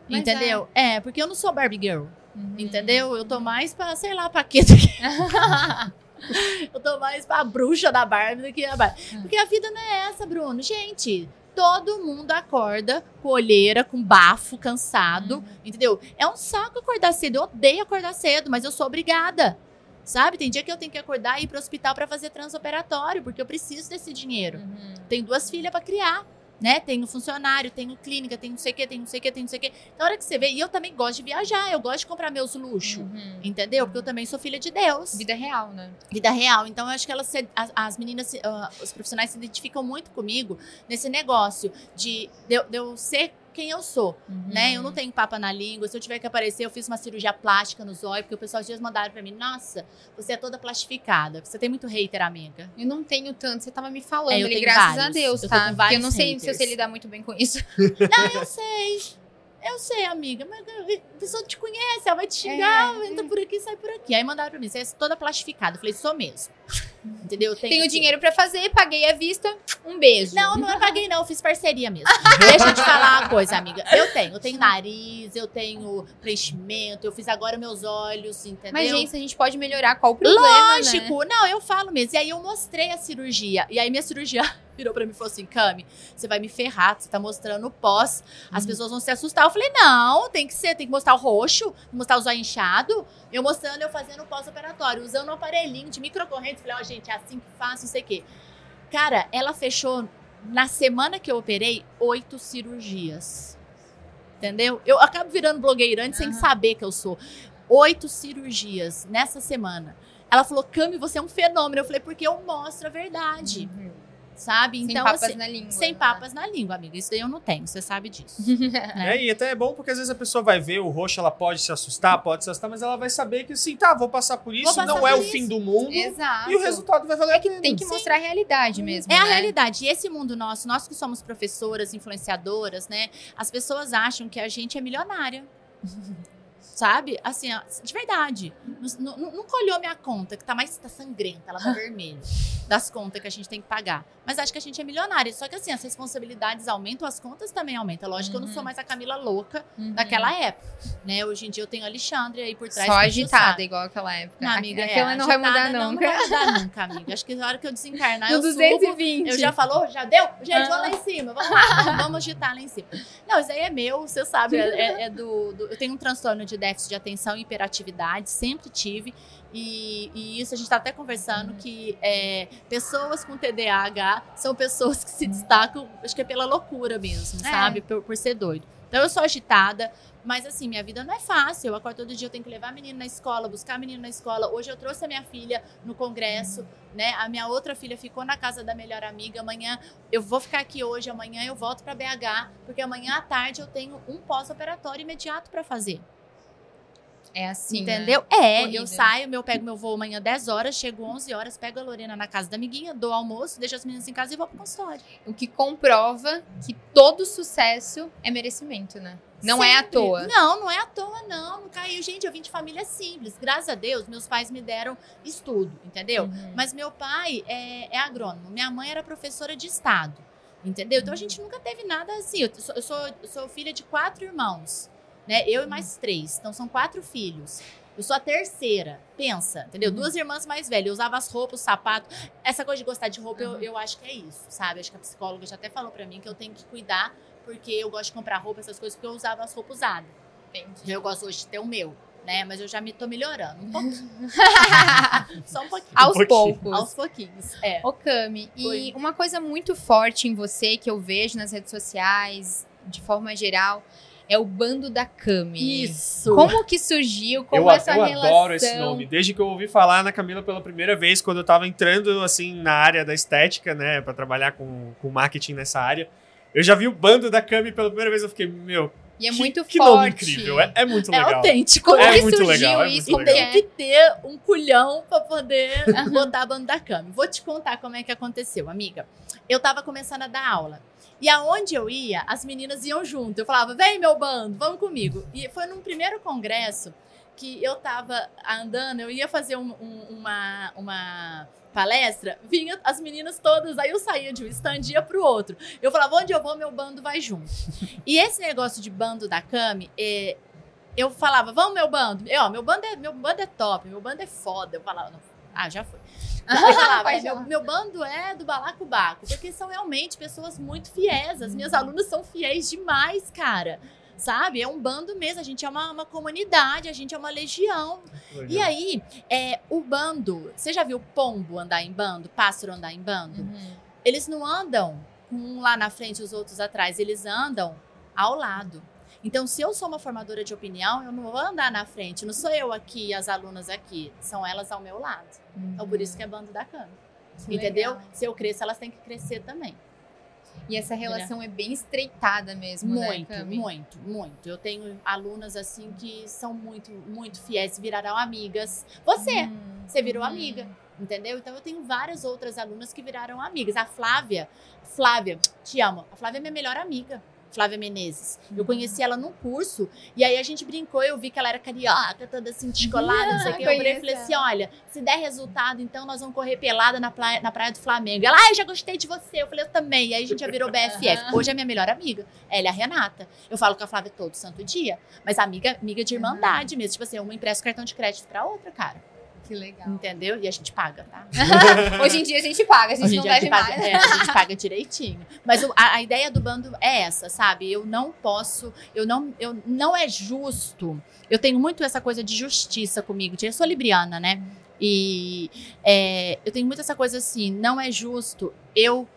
B: Mas
C: entendeu? É. porque eu não sou Barbie Girl.
B: Uhum.
C: Entendeu? Eu tô mais pra, sei lá, pra quê? *laughs* eu tô mais pra bruxa da Barbie do que a Barbie. Porque a vida não é essa, Bruno. Gente, todo mundo acorda com olheira, com bafo, cansado.
B: Uhum.
C: Entendeu? É um saco acordar cedo. Eu odeio acordar cedo, mas eu sou obrigada. Sabe? Tem dia que eu tenho que acordar e ir pro hospital pra fazer transoperatório, porque eu preciso desse dinheiro.
B: Uhum.
C: Tenho duas filhas pra criar, né? Tenho funcionário, tenho clínica, tenho não sei o que, tenho não sei o que, tenho não sei o que. Então, a hora que você vê, e eu também gosto de viajar, eu gosto de comprar meus luxos.
B: Uhum.
C: Entendeu? Porque eu também sou filha de Deus.
B: Vida real, né?
C: Vida real. Então, eu acho que elas se- as, as meninas, ah, os profissionais se identificam muito comigo nesse negócio de, de, de eu ser quem eu sou, né? Eu não tenho papa na língua. Se eu tiver que aparecer, eu fiz uma cirurgia plástica no zóio, porque o pessoal dias mandaram pra mim, nossa, você é toda plastificada. Você tem muito hater, amiga.
B: Eu não tenho tanto, você tava me falando
C: É, eu
B: graças a
C: vários.
B: Deus,
C: Eu
B: tá? Porque eu não sei se eu
C: haters.
B: sei lidar muito bem com isso. *laughs* *laughs*
C: Não, eu sei. Eu sei, amiga, mas a pessoa te conhece, ela vai te xingar,
B: É,
C: entra por aqui, sai por aqui. Aí mandaram pra mim, você é toda plastificada. Eu falei, sou mesmo. Entendeu? Eu
B: Tenho dinheiro pra fazer, paguei à vista, um beijo.
C: Não, não é paguei, não. Eu fiz parceria mesmo. *laughs* Deixa eu te falar uma coisa, amiga. Eu tenho. Eu tenho nariz, eu tenho preenchimento, eu fiz agora meus olhos, entendeu?
B: Mas, gente, a gente pode melhorar qual o problema, né?
C: Lógico, não, eu falo mesmo. E aí eu mostrei a cirurgia. E aí minha cirurgia virou pra mim e falou assim: Cami, você vai me ferrar, você tá mostrando o pós, as
B: Uhum.
C: pessoas vão se assustar. Eu falei: não, tem que ser, tem que mostrar o roxo, mostrar o zóio inchado. Eu mostrando, eu fazendo o pós-operatório, usando um aparelhinho de microcorrente. Falei: ó, gente, é assim que faço, não sei o quê. Cara, ela fechou na semana que eu operei oito cirurgias. Entendeu? Eu acabo virando blogueirante sem
B: Aham.
C: saber que eu sou. Oito cirurgias nessa semana. Ela falou, Cami, você é um fenômeno. Eu falei, porque eu mostro a verdade,
B: Uhum.
C: Sabe?
B: Sem
C: Então,
B: papas
C: assim,
B: na língua.
C: sem
B: né?
C: papas na língua, amiga. Isso daí eu não tenho, você sabe disso. *laughs* né?
A: É, e até é bom porque às vezes a pessoa vai ver o roxo, ela pode se assustar, pode se assustar, mas ela vai saber que assim, tá, vou passar por isso,
C: passar
A: não
C: por
A: é o
C: isso.
A: fim do mundo.
B: Exato.
A: E o resultado vai valer a pena.
B: Tem que mostrar a realidade mesmo,
C: É a
B: né?
C: realidade. E esse mundo nosso, nós que somos professoras, influenciadoras, né? As pessoas acham que a gente é milionária. *laughs* Sabe? Assim, ó, de verdade. Nu- nu- Nunca olhou minha conta, que tá mais tá sangrenta, ela tá *laughs* vermelha. Das contas que a gente tem que pagar. Mas acho que a gente é milionária. Só que assim, as responsabilidades aumentam, as contas também aumentam. Lógico que eu não
B: Uhum.
C: sou mais a Camila louca
B: Uhum.
C: daquela época. Né? Hoje em dia eu tenho a Alexandre aí por trás.
B: Só agitada, igual aquela época.
C: Não, amiga,
B: Aquela
C: é,
B: não vai mudar
C: não,
B: nunca.
C: Não vai mudar *laughs* nunca, amiga. Acho que na hora que eu desencarnar,
B: No
C: eu subo,
B: 220.
C: eu já falou? Já deu? Gente,
B: Ah.
C: vamos lá em cima. Vamos lá. Vamos, agitar lá em cima. Não, isso aí é meu, você sabe. É, é- é do, do- Eu tenho um transtorno de déficit de atenção e hiperatividade, sempre tive. E, e isso a gente tá até conversando que é, pessoas com TDAH são pessoas que se destacam, acho que é pela loucura mesmo,
B: É.
C: sabe? Por, por ser doido. Então eu sou agitada, mas assim, minha vida não é fácil. Eu acordo todo dia, eu tenho que levar a menina na escola, buscar a menina na escola. Hoje eu trouxe a minha filha no congresso, né? A minha outra filha ficou na casa da melhor amiga. Amanhã eu vou ficar aqui hoje, amanhã eu volto para BH, porque amanhã à tarde eu tenho um pós-operatório imediato para fazer.
B: É assim, né?
C: entendeu? É,
B: Corrida.
C: eu saio, eu pego meu voo amanhã 10 horas, chego 11 horas, pego a Lorena na casa da amiguinha, dou almoço, deixo as meninas em casa e vou pro consultório.
B: O que comprova que todo sucesso é merecimento, né? Não é à
C: Sempre.
B: toa.
C: Não, não é à toa, não. Não caiu. Gente, eu vim de família simples. Graças a Deus, meus pais me deram estudo, entendeu?
B: Uhum.
C: Mas meu pai é, é agrônomo, minha mãe era professora de estado, entendeu? Então a gente nunca teve nada assim. Eu sou, eu sou, eu sou filha de quatro irmãos, né? Eu e mais três, então são quatro filhos. Eu sou a terceira, pensa, entendeu?
B: Uhum.
C: Duas irmãs mais velhas, eu usava as roupas, os sapatos. Essa coisa de gostar de roupa,
B: Uhum.
C: eu, eu acho que é isso, sabe? Acho que a psicóloga já até falou pra mim que eu tenho que cuidar, porque eu gosto de comprar roupa, essas coisas, porque eu usava as roupas usadas.
B: Entendi.
C: Eu gosto hoje de ter o meu, né? Mas eu já me tô melhorando um pouquinho. *laughs* Só um pouquinho.
B: Aos
A: pouquinho.
B: poucos.
C: Aos pouquinhos. É.
B: Ô, Cami, e uma coisa muito forte em você que eu vejo nas redes sociais, de forma geral, é o bando da Cami.
C: Isso.
B: Como que surgiu? Como
A: Eu,
B: é essa
A: eu
B: relação?
A: adoro esse nome. Desde que eu ouvi falar na Camila pela primeira vez, quando eu tava entrando assim na área da estética, né, Pra trabalhar com, com marketing nessa área, eu já vi o bando da Cami pela primeira vez. Eu fiquei, meu,
B: E é
A: que,
B: muito
A: que
B: forte.
A: nome incrível. É, é muito
C: É
A: legal.
C: autêntico.
B: Como
A: É
B: que
A: muito
B: surgiu
A: legal, é
B: isso?
C: E
A: legal.
C: tem que ter um culhão pra poder botar a banda da Cami. Vou te contar como é que aconteceu, amiga. Eu tava começando a dar aula. E aonde eu ia, as meninas iam junto. Eu falava, vem meu bando, vamos comigo. E foi num primeiro congresso que eu tava andando, eu ia fazer um- um- uma, uma palestra, vinha as meninas todas, aí eu saía de um stand ia pro outro. Eu falava, onde eu vou, meu bando vai junto. e esse negócio de bando da Cami, é, eu falava, vamos meu bando. Eu, ó, meu bando é meu bando é top, meu bando é foda. Eu falava, ah, já foi.
B: Pode
C: "É, *laughs* meu, meu bando é do balacobaco, porque são realmente pessoas muito fiéis. As minhas alunas são fiéis demais, cara. Sabe? É um bando mesmo, a gente é uma, uma comunidade, a gente é uma legião. E aí, é, o bando, você já viu pombo andar em bando, pássaro andar em bando?
B: Uhum.
C: Eles não andam um lá na frente e os outros atrás, eles andam ao lado. Então, se eu sou uma formadora de opinião, eu não vou andar na frente, não sou eu aqui e as alunas aqui, são elas ao meu lado. Então, por isso que é bando da cama.
B: Que
C: Entendeu?
B: legal.
C: Se eu cresço, elas têm que crescer também.
B: E essa relação é bem estreitada mesmo, né,
C: muito,
B: Cami?
C: muito, muito. Eu tenho alunas assim que são muito, muito fiéis, viraram amigas. Você,
B: Hum,
C: você virou
B: hum.
C: amiga. Entendeu? Então eu tenho várias outras alunas que viraram amigas. A Flávia, Flávia, te amo. A Flávia é minha melhor amiga. Flávia Menezes. Eu
B: Uhum.
C: conheci ela num curso e aí a gente brincou, eu vi que ela era carioca, toda assim, descolada, não sei o que. Eu virei e falei assim: olha, se der resultado, então nós vamos correr pelada na praia, na praia do Flamengo. Ela, ai, já gostei de você. Eu falei, eu também. E aí a gente já virou BFF. Hoje é minha melhor amiga. Ela é a Renata. Eu falo com a Flávia todo santo dia, mas amiga, amiga de irmandade mesmo. Tipo assim, uma empresta o cartão de crédito pra outra, cara.
B: Que legal.
C: Entendeu? E a gente paga, tá? *laughs*
B: Hoje em dia a gente paga, a gente
C: Hoje
B: não deve
C: paga,
B: mais.
C: é, a gente paga direitinho. Mas o- a, a ideia do bando é essa, sabe? Eu não posso, eu não, eu não é justo. Eu tenho muito essa coisa de justiça comigo. Eu sou libriana, né? E é, eu tenho muito essa coisa assim, não é justo eu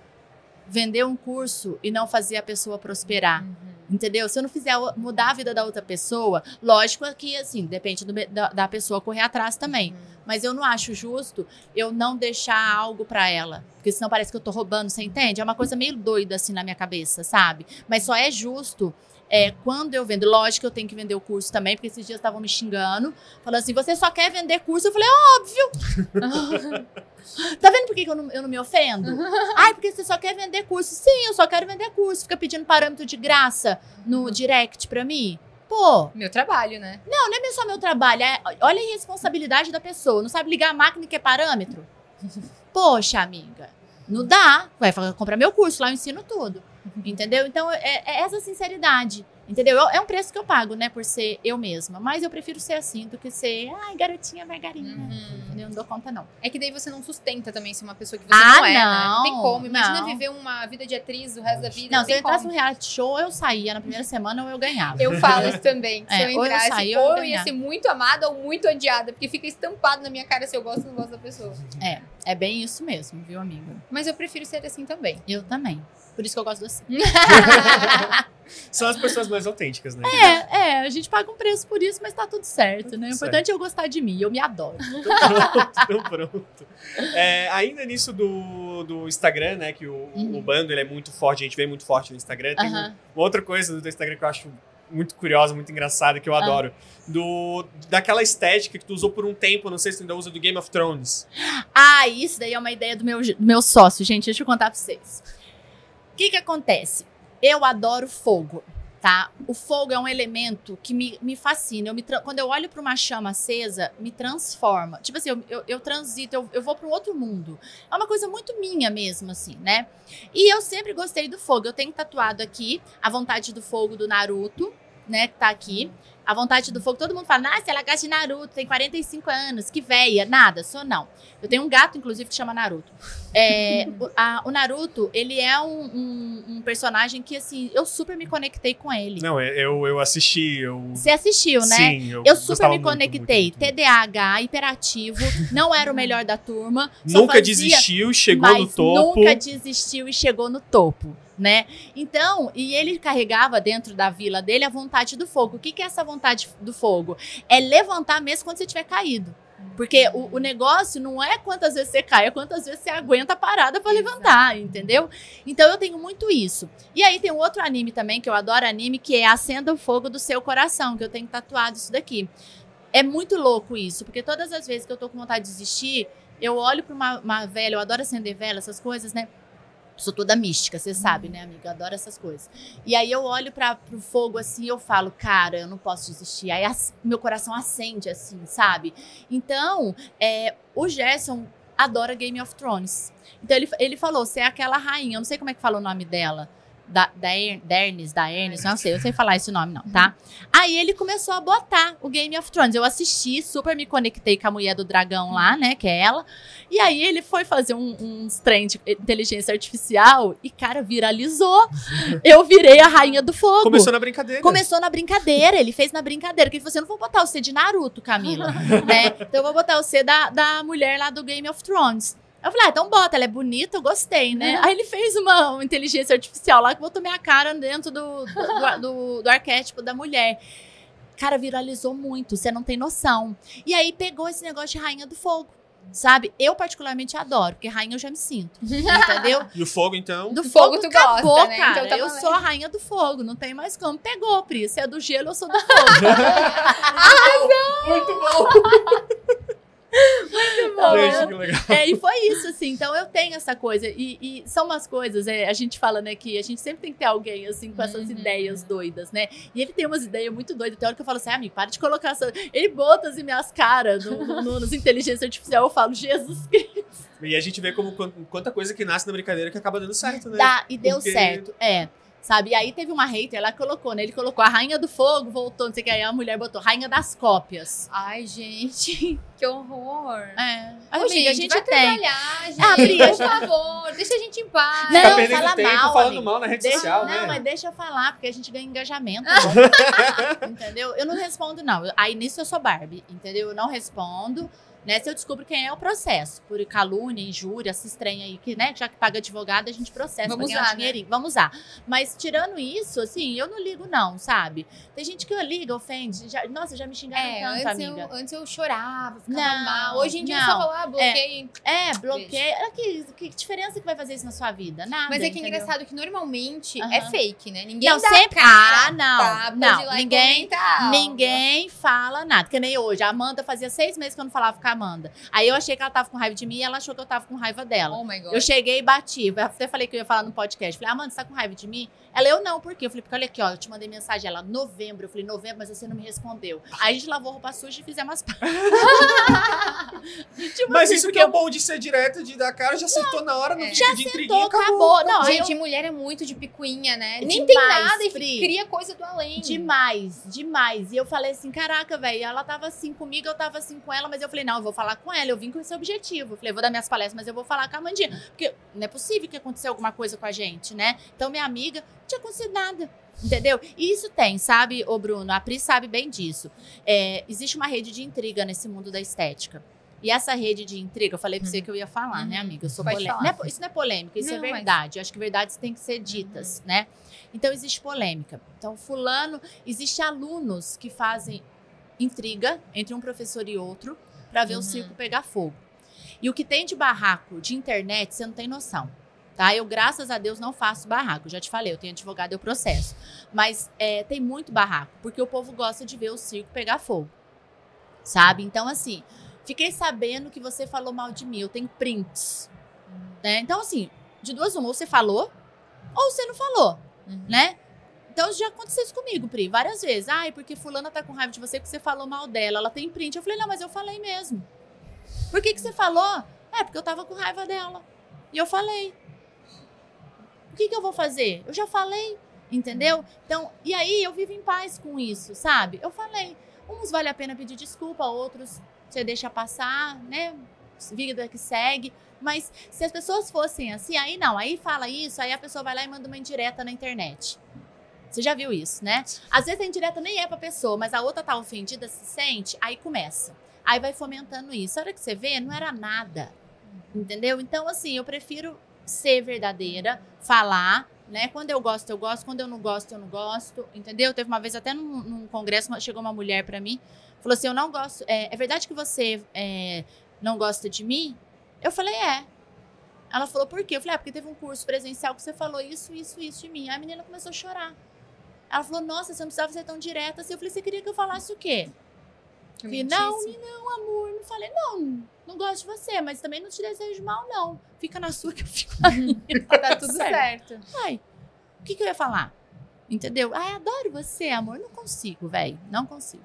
C: vender um curso e não fazer a pessoa prosperar.
B: Uhum.
C: Entendeu? Se eu não fizer mudar a vida da outra pessoa, lógico que, assim, depende do da, da pessoa correr atrás também. Mas eu não acho justo eu não deixar algo pra ela. Porque senão parece que eu tô roubando, você entende? É uma coisa meio doida assim na minha cabeça, sabe? Mas só é justo é, quando eu vendo. Lógico que eu tenho que vender o curso também, porque esses dias estavam me xingando, falando assim: você só quer vender curso? Eu falei: óbvio! *laughs* tá vendo por que, eu, não, eu não me ofendo? *laughs* Ai, porque você só quer vender curso. Sim, eu só quero vender curso. Fica pedindo parâmetro de graça no direct pra mim. Pô,
B: Meu trabalho, né?
C: não, não é só meu trabalho. é- olha a irresponsabilidade da pessoa. Não sabe ligar a máquina que é parâmetro? *laughs* Poxa, amiga. Não dá. Vai comprar meu curso, lá eu ensino tudo. Entendeu? Então, é, é essa sinceridade. Entendeu? Eu- É um preço que eu pago, né? Por ser eu mesma. Mas eu prefiro ser assim do que ser, ai, garotinha margarina.
B: Uhum.
C: Entendeu? Não dou conta, não.
B: É que daí você não sustenta também se uma pessoa que você
C: Ah,
B: não é, né? Não tem
C: não,
B: como. Imagina
C: não.
B: viver uma vida de atriz o resto da vida.
C: Não,
B: Não,
C: se eu entrasse no reality show, eu saía na primeira semana ou eu ganhava.
B: Eu falo isso também. *laughs* Se
C: É,
B: eu
C: ou eu
B: entrasse,
C: saía ou eu
B: ou eu ia
C: ganhava.
B: ser muito amada ou muito odiada, porque fica estampado na minha cara se eu gosto ou não gosto da pessoa.
C: É, é bem isso mesmo, viu, amiga?
B: Mas eu prefiro ser assim também.
C: Eu também. Por isso que eu gosto assim. *laughs*
A: São as pessoas mais autênticas, né?
C: É, é, a gente paga um preço por isso, mas tá tudo certo, né? O importante é eu gostar de mim, eu me adoro. *laughs*
A: Então pronto. É, ainda nisso do, do Instagram, né? Que o,
C: Uhum.
A: o bando ele é muito forte, a gente vê muito forte no Instagram. Tem
C: Aham.
A: uma outra coisa do Instagram que eu acho muito curiosa, muito engraçada, que eu
C: Ah.
A: adoro. Do, daquela estética que tu usou por um tempo, não sei se tu ainda usa do Game of Thrones.
C: Ah, isso daí é uma ideia do meu, do meu sócio, gente. Deixa eu contar pra vocês. O que que acontece? Eu adoro fogo, tá? O fogo é um elemento que me, me fascina. Eu me quando eu olho pra uma chama acesa, me transforma. Tipo assim, eu, eu, eu transito, eu, eu vou pra um outro mundo. É uma coisa muito minha mesmo, assim, né? E eu sempre gostei do fogo. Eu tenho tatuado aqui a vontade do fogo do Naruto, né? Que tá aqui. A vontade do fogo, todo mundo fala, nossa, ela gosta de Naruto, tem 45 anos, que véia. Nada, sou não. Eu tenho um gato, inclusive, que chama Naruto. É, o, a- o Naruto, ele é um, um- um personagem que, assim, eu super me conectei com ele.
A: Não, eu, eu assisti, eu...
C: Você assistiu, né?
A: Sim, eu,
C: Eu super me
A: muito,
C: conectei.
A: muito, muito.
C: TDAH, hiperativo, não era o melhor da turma.
A: Nunca
C: fazia-
A: desistiu, chegou no topo.
C: nunca desistiu e chegou no topo, né? Então, e ele carregava dentro da vila dele a vontade do fogo. O que, que é essa vontade do fogo? É levantar mesmo quando você tiver caído. Porque o, o negócio não é quantas vezes você cai, é quantas vezes você aguenta a parada pra levantar, entendeu? Então eu tenho muito isso. E aí tem um outro anime também, que eu adoro anime, que é Acenda o Fogo do Seu Coração, que eu tenho tatuado isso daqui. É muito louco isso, porque todas as vezes que eu tô com vontade de desistir, eu olho pra uma, uma vela, eu adoro acender vela, essas coisas, né? Sou toda mística, você sabe, né, amiga? Eu adoro essas coisas. E aí eu olho para pro fogo assim eu falo, cara, eu não posso desistir. Aí as, meu coração acende, assim, sabe? Então, é, o Gerson adora Game of Thrones. Então ele, ele falou: você é aquela rainha, eu não sei como é que fala o nome dela da, da Dernis, da Ernest, não sei, eu sei falar esse nome não, tá? Aí ele começou a botar o Game of Thrones. Eu assisti, super me conectei com a mulher do dragão lá, né, que é ela. E aí ele foi fazer um, uns trem de inteligência artificial e, cara, viralizou. Eu virei a rainha do fogo.
A: Começou na brincadeira.
C: Começou na brincadeira, ele fez na brincadeira. Que ele falou assim, eu não vou botar o C de Naruto, Camila, *laughs* né? Então eu vou botar o C da, da mulher lá do Game of Thrones. Eu falei, ah, então bota, ela é bonita, eu gostei, né? Uhum. Aí ele fez uma, inteligência artificial lá que botou minha cara dentro do, do, do, do arquétipo da mulher. Cara, viralizou muito, você não tem noção. E aí pegou esse negócio de rainha do fogo. Sabe? Eu particularmente adoro, porque rainha eu já me sinto. Entendeu? *laughs*
A: E o fogo, então?
B: Do fogo, fogo tu acabou, gosta, né?
C: cara. Então, tá eu sou a rainha do fogo, não tem mais como. Pegou, Pri. Se é do gelo, eu sou do fogo. *laughs*
A: ah, Muito bom! *laughs*
C: Muito bom. Gente, que legal. É, e foi isso, assim. Então eu tenho essa coisa. E, e são umas coisas, é, a gente fala, né, que a gente sempre tem que ter alguém, assim, com essas uhum. ideias doidas, né? E ele tem umas ideias muito doidas. Tem hora que eu falo assim, ah, amigo, para de colocar essa. Ele bota assim minhas caras no, no, nos inteligência artificial. Eu falo, Jesus Cristo.
A: E a gente vê como quanta coisa que nasce na brincadeira que acaba dando certo, né?
C: Dá, e deu Porque... certo. É sabe? E aí teve uma hater, ela colocou, né? Ele colocou a Rainha do Fogo, voltou, não sei o que, aí a mulher botou Rainha das Cópias.
B: Ai, gente, *laughs* que horror.
C: É.
B: Ô, amiga, gente, a gente vai tem. trabalhar, gente. Ah, Pri, por favor, deixa a gente em paz.
C: Não, tá fala tempo mal,
A: falando
C: amiga.
A: mal na rede
C: deixa,
A: social,
C: não,
A: né?
C: Não, mas deixa eu falar, porque a gente ganha engajamento. *laughs* entendeu? Eu não respondo, não. Aí nisso eu sou Barbie, entendeu? Eu não respondo. Né? Se eu descubro quem é o processo, por calúnia, injúria, esses trem aí, que, né, já que paga advogado, a gente processa
B: Vamos
C: ganhar
B: usar,
C: um dinheirinho. Né? Vamos usar. Mas tirando isso, assim, eu não ligo, não, sabe? Tem gente que liga, ofende. Já, nossa, já me xingaram
B: é,
C: tanto,
B: antes
C: amiga.
B: Eu, antes eu chorava, ficava não, mal. Hoje em dia não. eu só falo, ah, bloqueio.
C: É, é bloqueio. Que, que diferença que vai fazer isso na sua vida? Nada.
B: Mas é que
C: é
B: engraçado que normalmente é fake, né? Ninguém
C: não,
B: dá
C: sempre.
B: Cara,
C: ah, não. não, ninguém, ninguém fala nada. Que nem hoje. A Amanda fazia seis meses que eu não falava com a Amanda. Aí eu achei que ela tava com raiva de mim e ela achou que eu tava com raiva dela.
B: Oh my God.
C: Eu cheguei e bati. Eu até falei que eu ia falar no podcast. Falei, Amanda, você tá com raiva de mim? Ela, eu não, por quê? Eu falei, porque olha aqui, ó, eu te mandei mensagem. Ela, novembro. Eu falei, novembro, mas você não me respondeu. Aí a gente lavou roupa suja e fizemos as *laughs*
A: tipo Mas assim, isso que é eu... bom de ser direto, de dar cara, já acertou na hora, no é.
C: Já
A: de
C: acertou, acabou. acabou.
B: Não, gente, eu... mulher é muito de picuinha, né? Demais, Nem tem nada e cria coisa do além.
C: Demais, demais. E eu falei assim, caraca, velho, ela tava assim comigo, eu tava assim com ela, mas eu falei, não, eu vou falar com ela, eu vim com esse objetivo. Eu falei, vou dar minhas palestras, mas eu vou falar com a Amandinha. Porque não é possível que aconteceu alguma coisa com a gente, né? Então, minha amiga, não tinha acontecido nada. Entendeu? E isso tem, sabe, ô Bruno? A Pri sabe bem disso. É, existe uma rede de intriga nesse mundo da estética. E essa rede de intriga, eu falei pra você uhum. que eu ia falar, né, uhum. né, amiga? Eu sou polêmica. Não é, isso não é polêmica, isso é não, é verdade. Mas... Eu acho que verdades têm que ser ditas, uhum. né? Então, existe polêmica. Então, fulano, existe alunos que fazem intriga entre um professor e outro para ver uhum. o circo pegar fogo. E o que tem de barraco de internet, você não tem noção. Tá? Eu, graças a Deus, não faço barraco. Já te falei, eu tenho advogado, eu processo. Mas é, tem muito barraco, porque o povo gosta de ver o circo pegar fogo. Sabe? Então, assim, fiquei sabendo que você falou mal de mim. Eu tenho prints. Né? Então, assim, de duas uma, ou você falou, ou você não falou. Uhum. Né? Então já aconteceu isso comigo, Pri, várias vezes. Ai, porque fulana tá com raiva de você porque você falou mal dela. Ela tem print. Eu falei, não, mas eu falei mesmo. Por que, que você falou? É, porque eu tava com raiva dela. E eu falei. Que, que eu vou fazer? Eu já falei, entendeu? Então, e aí eu vivo em paz com isso, sabe? Eu falei. Uns vale a pena pedir desculpa, outros você deixa passar, né? Vida que segue. Mas se as pessoas fossem assim, aí não, aí fala isso, aí a pessoa vai lá e manda uma indireta na internet. Você já viu isso, né? Às vezes a indireta nem é pra pessoa, mas a outra tá ofendida, se sente, aí começa. Aí vai fomentando isso. A hora que você vê, não era nada. Entendeu? Então, assim, eu prefiro ser verdadeira, falar, né? Quando eu gosto, eu gosto. Quando eu não gosto, eu não gosto. Entendeu? Teve uma vez até num, num congresso, chegou uma mulher para mim, falou assim: Eu não gosto. É, é verdade que você é, não gosta de mim? Eu falei: É. Ela falou: Por quê? Eu falei: É, porque teve um curso presencial que você falou isso, isso, isso de mim. Aí a menina começou a chorar. Ela falou: Nossa, você não precisava ser tão direta assim. Eu falei: Você queria que eu falasse o quê?
B: Que
C: não, não, amor, não falei, não, não gosto de você, mas também não te desejo mal, não. Fica na sua que eu fico na minha.
B: Tá tudo
C: Certo.
B: certo.
C: Ai, o que, que eu ia falar? Entendeu? Ai, adoro você, amor. Não consigo, velho. Não consigo.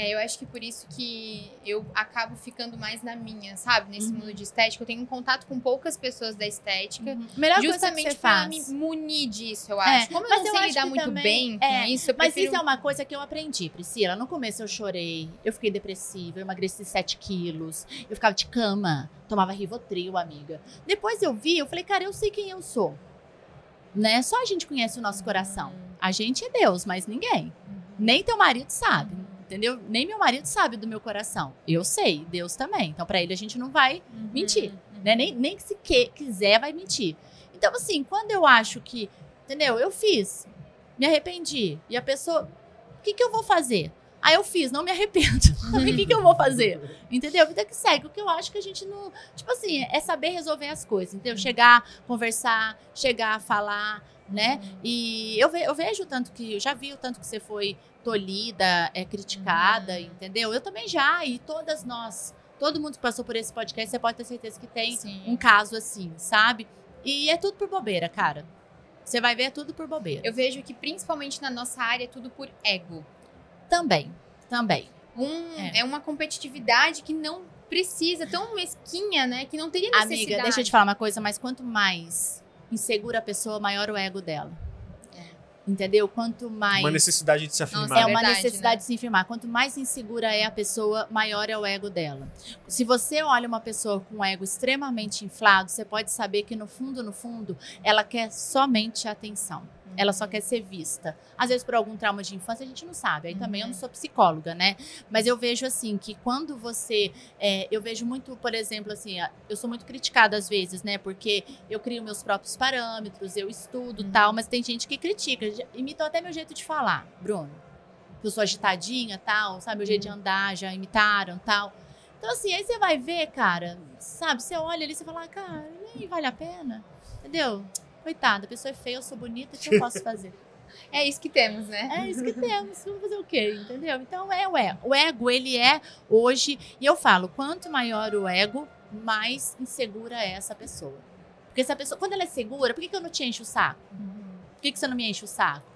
B: É, eu acho que por isso que eu acabo ficando mais na minha, sabe? Nesse
C: Uhum.
B: mundo de estética. Eu tenho um contato com poucas pessoas da estética.
C: Melhor coisa que
B: Justamente
C: faz.
B: me munir disso, eu
C: É,
B: acho. Como eu
C: mas
B: não
C: eu
B: sei lidar muito
C: também-
B: bem com
C: é,
B: isso, eu
C: Mas
B: prefiro...
C: isso é uma coisa que eu aprendi, Priscila. No começo eu chorei, eu fiquei depressiva, eu emagreci 7 quilos, eu ficava de cama, tomava Rivotril, amiga. Depois eu vi, eu falei, cara, eu sei quem eu sou. Né? Só a gente conhece o nosso coração. A gente é Deus, mas ninguém. Nem teu marido sabe, entendeu? Nem meu marido sabe do meu coração. Eu sei, Deus também. Então, pra ele, a gente não vai
B: Uhum.
C: mentir. né? Nem, nem que se que- quiser vai mentir. Então, assim, quando eu acho que, entendeu? Eu fiz, me arrependi. E a pessoa, o que, que eu vou fazer? Ah, eu fiz, não me arrependo. *laughs* o que, que eu vou fazer? Entendeu? Vida que segue. O que eu acho que a gente não. Tipo assim, é saber resolver as coisas, entendeu? Chegar, conversar, chegar, falar, né? E eu, ve- eu vejo tanto que. Eu já vi o tanto que você foi tolhida, é criticada,
B: Uhum.
C: entendeu? Eu também já, e todas nós. Todo mundo que passou por esse podcast, você pode ter certeza que tem
B: Sim.
C: um caso assim, sabe? E é tudo por bobeira, cara. Você vai ver é tudo por bobeira.
B: Eu vejo que principalmente na nossa área é tudo por ego.
C: Também, também.
B: Um,
C: É.
B: é. uma competitividade que não precisa, tão mesquinha, né? Que não teria necessidade.
C: Amiga, deixa eu te falar uma coisa, mas quanto mais insegura a pessoa, maior o ego dela. Entendeu? Quanto mais.
A: Uma necessidade de se afirmar.
C: É uma
B: Verdade,
C: necessidade
B: né?
C: de se afirmar. Quanto mais insegura é a pessoa, maior é o ego dela. Se você olha uma pessoa com um ego extremamente inflado, você pode saber que no fundo, no fundo, ela quer somente atenção. Ela só quer ser vista. Às vezes por algum trauma de infância a gente não sabe. Aí também eu não sou psicóloga, né? Mas eu vejo assim que quando você, é, eu vejo muito, por exemplo, assim, eu sou muito criticada às vezes, né? Porque eu crio meus próprios parâmetros, eu estudo
B: Uhum.
C: tal, mas tem gente que critica, imitam até meu jeito de falar, Bruno. Que eu sou agitadinha, tal, sabe? Meu jeito de andar, já imitaram, tal. Então, assim, aí você vai ver, cara, sabe? Você olha ali e você fala, ah, cara, nem vale a pena. Entendeu? Coitada, a pessoa é feia, eu sou bonita, o que eu posso fazer? *laughs*
B: É isso que temos, né?
C: É isso que temos, vamos fazer o quê? Entendeu? Então é o ego. O ego, ele é hoje, e eu falo, quanto maior o ego, mais insegura é essa pessoa. Porque essa pessoa, quando ela é segura, por que, que eu não te encho o saco? Por que, que você não me enche o saco?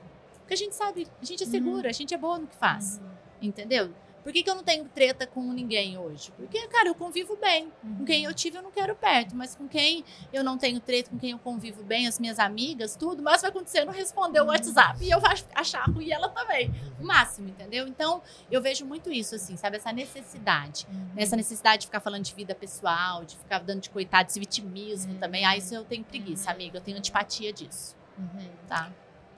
C: Porque a gente sabe, a gente é segura, a gente é boa no que faz. Entendeu? Por que, que eu não tenho treta com ninguém hoje? Porque, cara, eu convivo bem. Com quem eu tive, eu não quero perto. Mas com quem eu não tenho treta, com quem eu convivo bem, as minhas amigas, tudo, mas vai acontecer não responder o WhatsApp. E eu vou achar ruim e ela também. O máximo, entendeu? Então, eu vejo muito isso, assim, sabe? Essa necessidade. Essa necessidade de ficar falando de vida pessoal, de ficar dando de coitado, esse vitimismo
B: Uhum.
C: também. Ah, isso eu tenho preguiça,
B: Uhum.
C: amiga. Eu tenho antipatia disso,
B: Uhum.
C: tá?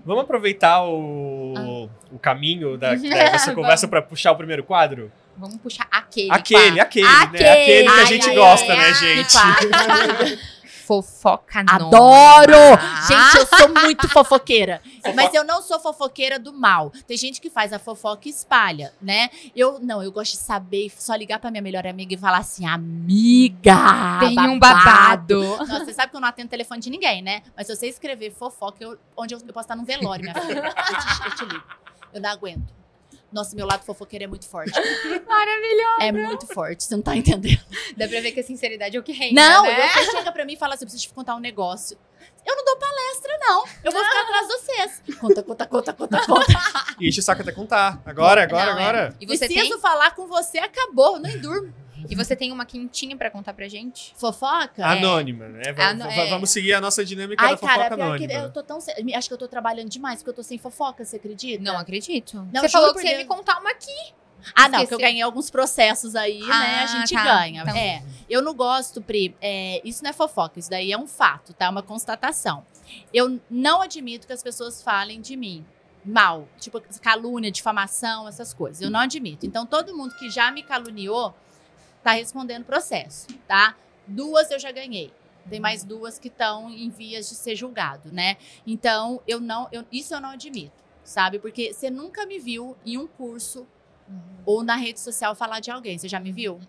A: Vamos aproveitar o, o caminho da, *laughs* da nossa
B: Vamos.
A: conversa para puxar o primeiro quadro?
B: Vamos puxar aquele.
A: Aquele,
B: pá.
A: aquele, né?
C: Aquele.
A: Aquele que a gente
C: ai,
A: gosta,
C: ai,
A: né, gente? *laughs*
B: Fofoca nova.
C: Adoro!
B: Ah.
C: Gente, eu sou muito *laughs* fofoqueira. Mas eu não sou fofoqueira do mal. Tem gente que faz a fofoca e espalha, né? Eu não, eu gosto de saber, só ligar pra minha melhor amiga e falar assim: amiga!
B: Tem um babado.
C: Nossa, você sabe que eu não atendo telefone de ninguém, né? Mas se você escrever fofoca, eu- onde eu, eu posso estar num velório, minha filha. Eu te, eu te ligo. Eu não aguento. Nossa, meu lado fofoqueiro é muito forte. *laughs*
B: Maravilhoso.
C: É muito forte, você não tá entendendo.
B: Dá pra ver que a sinceridade é o que reina,
C: Não,
B: né?
C: você chega pra mim e fala assim: eu preciso te contar um negócio. Eu não dou palestra, não. Eu vou ficar atrás de vocês. Conta, conta, conta, conta, conta.
A: E enche o saco até contar. Agora, agora,
C: Não, é.
A: agora.
B: E você,
C: Preciso
B: tem,
C: falar com você, acabou, eu nem durmo.
B: E você tem uma quentinha pra contar pra gente?
C: Fofoca?
A: Anônima, né? Va-
B: Ano-
A: va-
B: é.
A: Vamos seguir a nossa dinâmica
C: Ai,
A: da fofoca
C: cara, pior que
A: anônima.
C: eu tô tão. se- Acho que eu tô trabalhando demais, porque eu tô sem fofoca, você acredita?
B: Não acredito.
C: Não,
B: você
C: juro
B: falou
C: por
B: que você ia
C: Deus.
B: me contar uma aqui.
C: Ah, não, que eu ganhei alguns processos aí, né? A
B: Ah,
C: gente
B: tá.
C: ganha.
B: Então-
C: É. Eu não gosto, Pri. é, isso não é fofoca, isso daí é um fato, tá? Uma constatação. Eu não admito que as pessoas falem de mim mal. Tipo, calúnia, difamação, essas coisas. Eu não admito. Então, todo mundo que já me caluniou tá respondendo processo, tá? Duas eu já ganhei. Tem mais duas que estão em vias de ser julgado, né? Então, eu não, eu- isso eu não admito, sabe? Porque você nunca me viu em um curso ou na rede social falar de alguém. Você já me viu?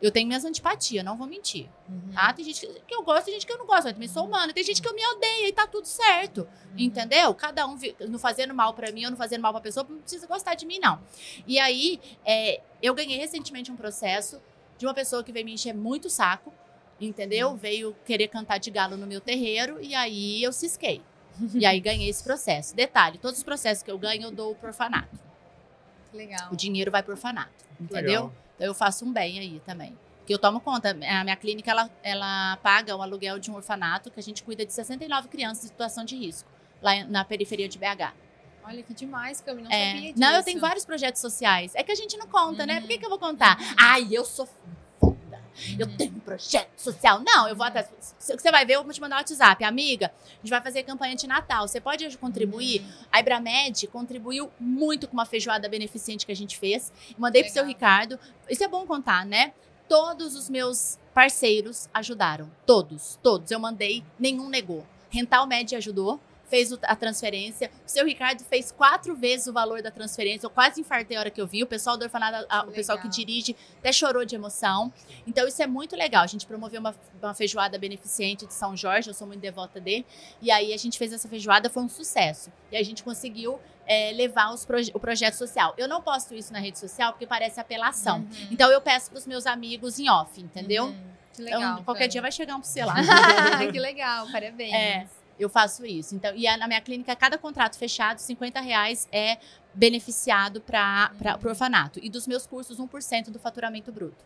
C: Eu tenho minhas antipatias, não vou mentir.
B: Uhum.
C: Tá? Tem gente que eu gosto, tem gente que eu não gosto, mas também sou humana. Tem gente que eu me odeio e tá tudo certo. Entendeu? Cada um não fazendo mal pra mim ou não fazendo mal pra pessoa, não precisa gostar de mim, não. E aí, é, eu ganhei recentemente um processo de uma pessoa que veio me encher muito o saco, entendeu? Veio querer cantar de galo no meu terreiro e aí eu cisquei. E aí ganhei esse processo. Detalhe, todos os processos que eu ganho eu dou pro orfanato.
B: Legal.
C: O dinheiro vai pro orfanato, entendeu?
A: Legal.
C: Então eu faço um bem aí também. Que eu tomo conta. A minha clínica, ela, ela paga o aluguel de um orfanato que a gente cuida de 69 crianças em situação de risco, lá na periferia de BH.
B: Olha que demais, Cami, não
C: É.
B: sabia disso.
C: Não, eu tenho vários projetos sociais. É que a gente não conta, né?
B: Uhum.
C: Por que, que eu vou contar? Ai, eu sou foda. Eu
B: Uhum.
C: tenho um projeto social. Não, eu vou. Se- Você vai ver, eu vou te mandar um WhatsApp. Amiga, a gente vai fazer campanha de Natal. Você pode contribuir?
B: Uhum.
C: A Ibramed contribuiu muito com uma feijoada beneficente que a gente fez. Mandei pro seu
B: Legal.
C: Ricardo. Isso é bom contar, né? Todos os meus parceiros ajudaram. Todos, todos. Eu mandei, nenhum negou. Rental Med ajudou, fez a transferência. O seu Ricardo fez quatro vezes o valor da transferência. Eu quase infartei a hora que eu vi. O pessoal do orfanato, a- o pessoal que dirige, até chorou de emoção. Então, isso é muito legal. A gente promoveu uma, uma feijoada beneficente de São Jorge, eu sou muito devota dele. E aí a gente fez essa feijoada, foi um sucesso. E a gente conseguiu é, levar os proje- o projeto social. Eu não posto isso na rede social porque parece apelação.
B: Uhum.
C: Então eu peço pros meus amigos em off, entendeu?
B: Uhum. Que legal.
C: Então, qualquer dia vai chegar um pra você lá.
B: que legal, parabéns.
C: É. Eu faço isso. Então, e a- na minha clínica, cada contrato fechado, 50 reais é beneficiado para o orfanato. E dos meus cursos, 1% do faturamento bruto.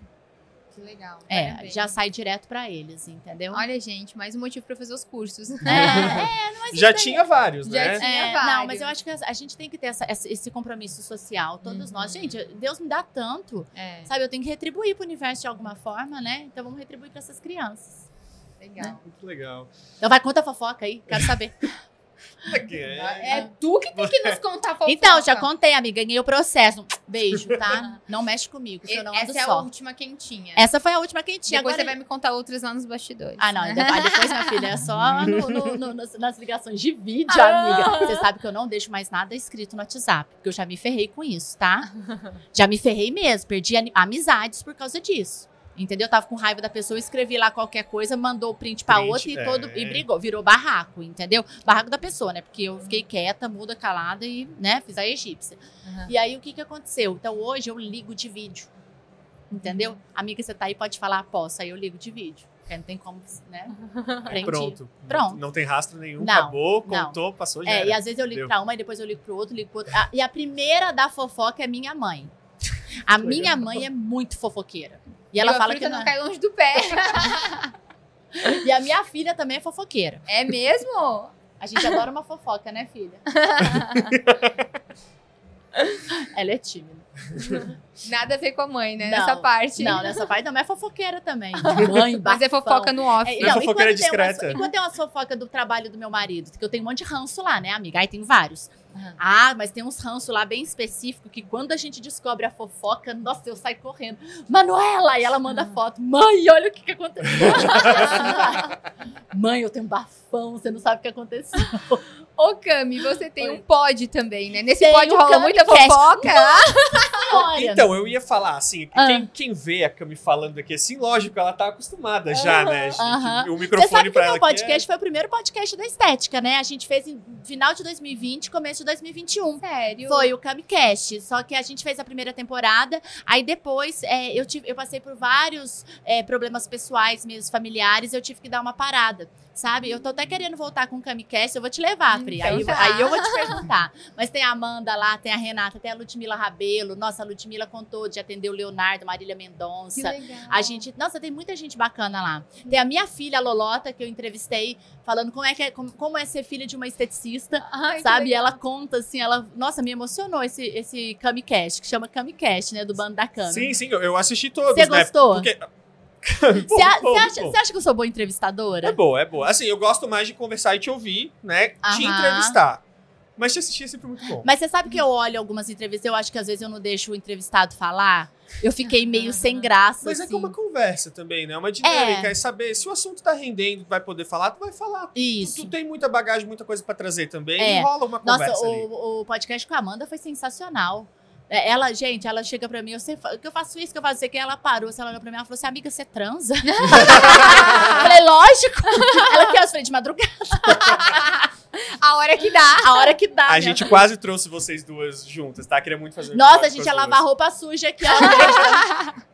B: Que legal.
C: É,
B: parabéns.
C: já sai direto para eles, entendeu?
B: Olha, gente, mais um motivo pra fazer os cursos. *laughs*
C: É, é, mas *laughs*
A: Já
C: aí-
A: tinha vários,
B: Já
A: né?
B: tinha.
C: É,
B: vários.
C: não, mas eu acho que a, a gente tem que ter essa- essa- esse compromisso social, todos
B: Uhum.
C: nós. Gente, Deus me dá tanto,
B: É,
C: sabe? Eu tenho que retribuir pro universo de alguma forma, né? Então vamos retribuir para essas crianças.
B: Legal.
A: Muito legal.
C: Então vai, conta a fofoca aí, quero saber. *laughs*
A: É,
B: É tu que tem que nos contar a fofoca.
C: Então, já contei, amiga, ganhei o processo. Beijo, tá? *laughs* Não mexe comigo, que eu não ando
B: Essa é a
C: só.
B: última quentinha.
C: Essa foi a última quentinha.
B: Depois
C: Agora...
B: você vai me contar outras lá nos bastidores.
C: Ah, não. Depois, depois, minha filha, é só no- no- no- nas, nas ligações de vídeo,
B: Ah.
C: amiga. Você sabe que eu não deixo mais nada escrito no WhatsApp, porque eu já me ferrei com isso, tá? Já me ferrei mesmo. Perdi amizades por causa disso. Entendeu? Eu tava com raiva da pessoa, escrevi lá qualquer coisa, mandou o print pra
A: Print,
C: outra e,
A: é.
C: todo, e brigou. Virou barraco, entendeu? Barraco da pessoa, né? Porque eu fiquei quieta, muda, calada e, né, fiz a egípcia.
B: Uhum.
C: E aí, o que que aconteceu? Então, hoje eu ligo de vídeo. Entendeu? Amiga, você tá aí, pode falar, posso. Aí eu ligo de vídeo. Porque não tem como, né? *laughs* Prendi.
A: Pronto.
C: Pronto.
A: Não tem rastro nenhum,
C: Não,
A: acabou,
C: não.
A: contou, passou, já
C: É,
A: era.
C: e às vezes eu ligo
A: Deu.
C: pra uma e depois eu ligo pro outro, ligo pro outro. Ah, e a primeira da fofoca é minha mãe. A minha mãe é muito fofoqueira. E ela
B: E
C: fala que
B: não
C: não.
B: cai longe do pé. *laughs*
C: E a minha filha também é fofoqueira.
B: É mesmo?
C: A gente adora uma fofoca, né, filha? *laughs* *laughs* ela é tímida. *laughs*
B: Nada a ver com a mãe, né?
C: Não,
B: Nessa parte.
C: Não, nessa parte não é fofoqueira também. *laughs* Mãe,
B: Mas é fofoca no off.
C: É,
A: Não é fofoqueira
C: enquanto tem umas-
A: discreta.
C: enquanto tem umas fofocas do trabalho do meu marido, que eu tenho um monte de ranço lá, né, amiga? Aí tem vários.
B: Uhum.
C: Ah, mas tem uns ranço lá bem específico que quando a gente descobre a fofoca, nossa, eu saio correndo. Manuela! E ela manda foto. Mãe, olha o que, que aconteceu. E. Mãe, eu tenho um bafão, você não sabe o que aconteceu.
B: Ô, Cami, você tem
C: Oi.
B: um pod também, né? Nesse
C: Tem
B: pod rola muita fofoca. *laughs*
A: Então, eu ia falar assim,
C: Ah.
A: quem, quem vê a Cami falando aqui assim, lógico, ela tá acostumada já, né? O
C: Você
A: microfone
C: sabe que o meu
A: aqui é-
C: podcast foi o primeiro podcast da estética, né? A gente fez em final de 2020, começo de 2021.
B: Sério?
C: Foi o Camicast. Só que a gente fez a primeira temporada. Aí depois é, eu, tive, eu passei por vários é, problemas pessoais, meus familiares. Eu tive que dar uma parada. Sabe? Eu tô até querendo voltar com o Camicast. Eu vou te levar, Pri.
B: Então
C: aí,
B: tá.
C: aí eu vou te perguntar. Mas tem a Amanda lá, tem a Renata, tem a Ludmila Rabelo. Nossa, a Ludmila contou de atender o Leonardo, Marília
B: Que
C: Mendonça.
B: legal.
C: A gente, nossa, tem muita gente bacana lá. Tem a minha filha, a Lolota, que eu entrevistei, falando como é, que é, como, como é ser filha de uma esteticista.
B: Ai,
C: Sabe? E ela conta assim, ela. Nossa, me emocionou esse, esse Camicast, que chama Camicast, né? Do bando da Cami.
A: Sim, sim, eu- eu assisti todos,
C: Você
A: né?
C: gostou?
A: Porque... *laughs*
C: Você acha, acha que eu sou boa entrevistadora?
A: É boa, é boa. Assim, eu gosto mais de conversar e te ouvir, né? Te
C: Aham.
A: entrevistar. Mas te assistir é sempre muito bom.
C: Mas você sabe que eu olho algumas entrevistas, eu acho que às vezes eu não deixo o entrevistado falar. Eu fiquei meio *laughs* sem graça.
A: Mas é
C: assim.
A: que é uma conversa também, né? Uma dinâmica, é. saber se o assunto tá rendendo, vai poder falar, tu vai falar. Tu,
C: Isso.
A: tu tem muita bagagem, muita coisa pra trazer também.
C: É.
A: E rola uma
C: Nossa,
A: conversa ali.
C: o, o podcast com a Amanda foi sensacional. É, Ela, gente, ela chega pra mim, eu sei, que eu faço isso, que eu faço isso, que ela parou, se ela olhou pra mim, ela falou assim, amiga, você transa? *laughs* eu falei, lógico. Ela que eu falei, de madrugada,
B: A hora que dá.
C: a hora que dá.
A: A
C: minha
A: gente quase trouxe vocês duas juntas, tá? Queria muito fazer
C: Nossa, a gente ia lavar roupa suja aqui, ó. *laughs*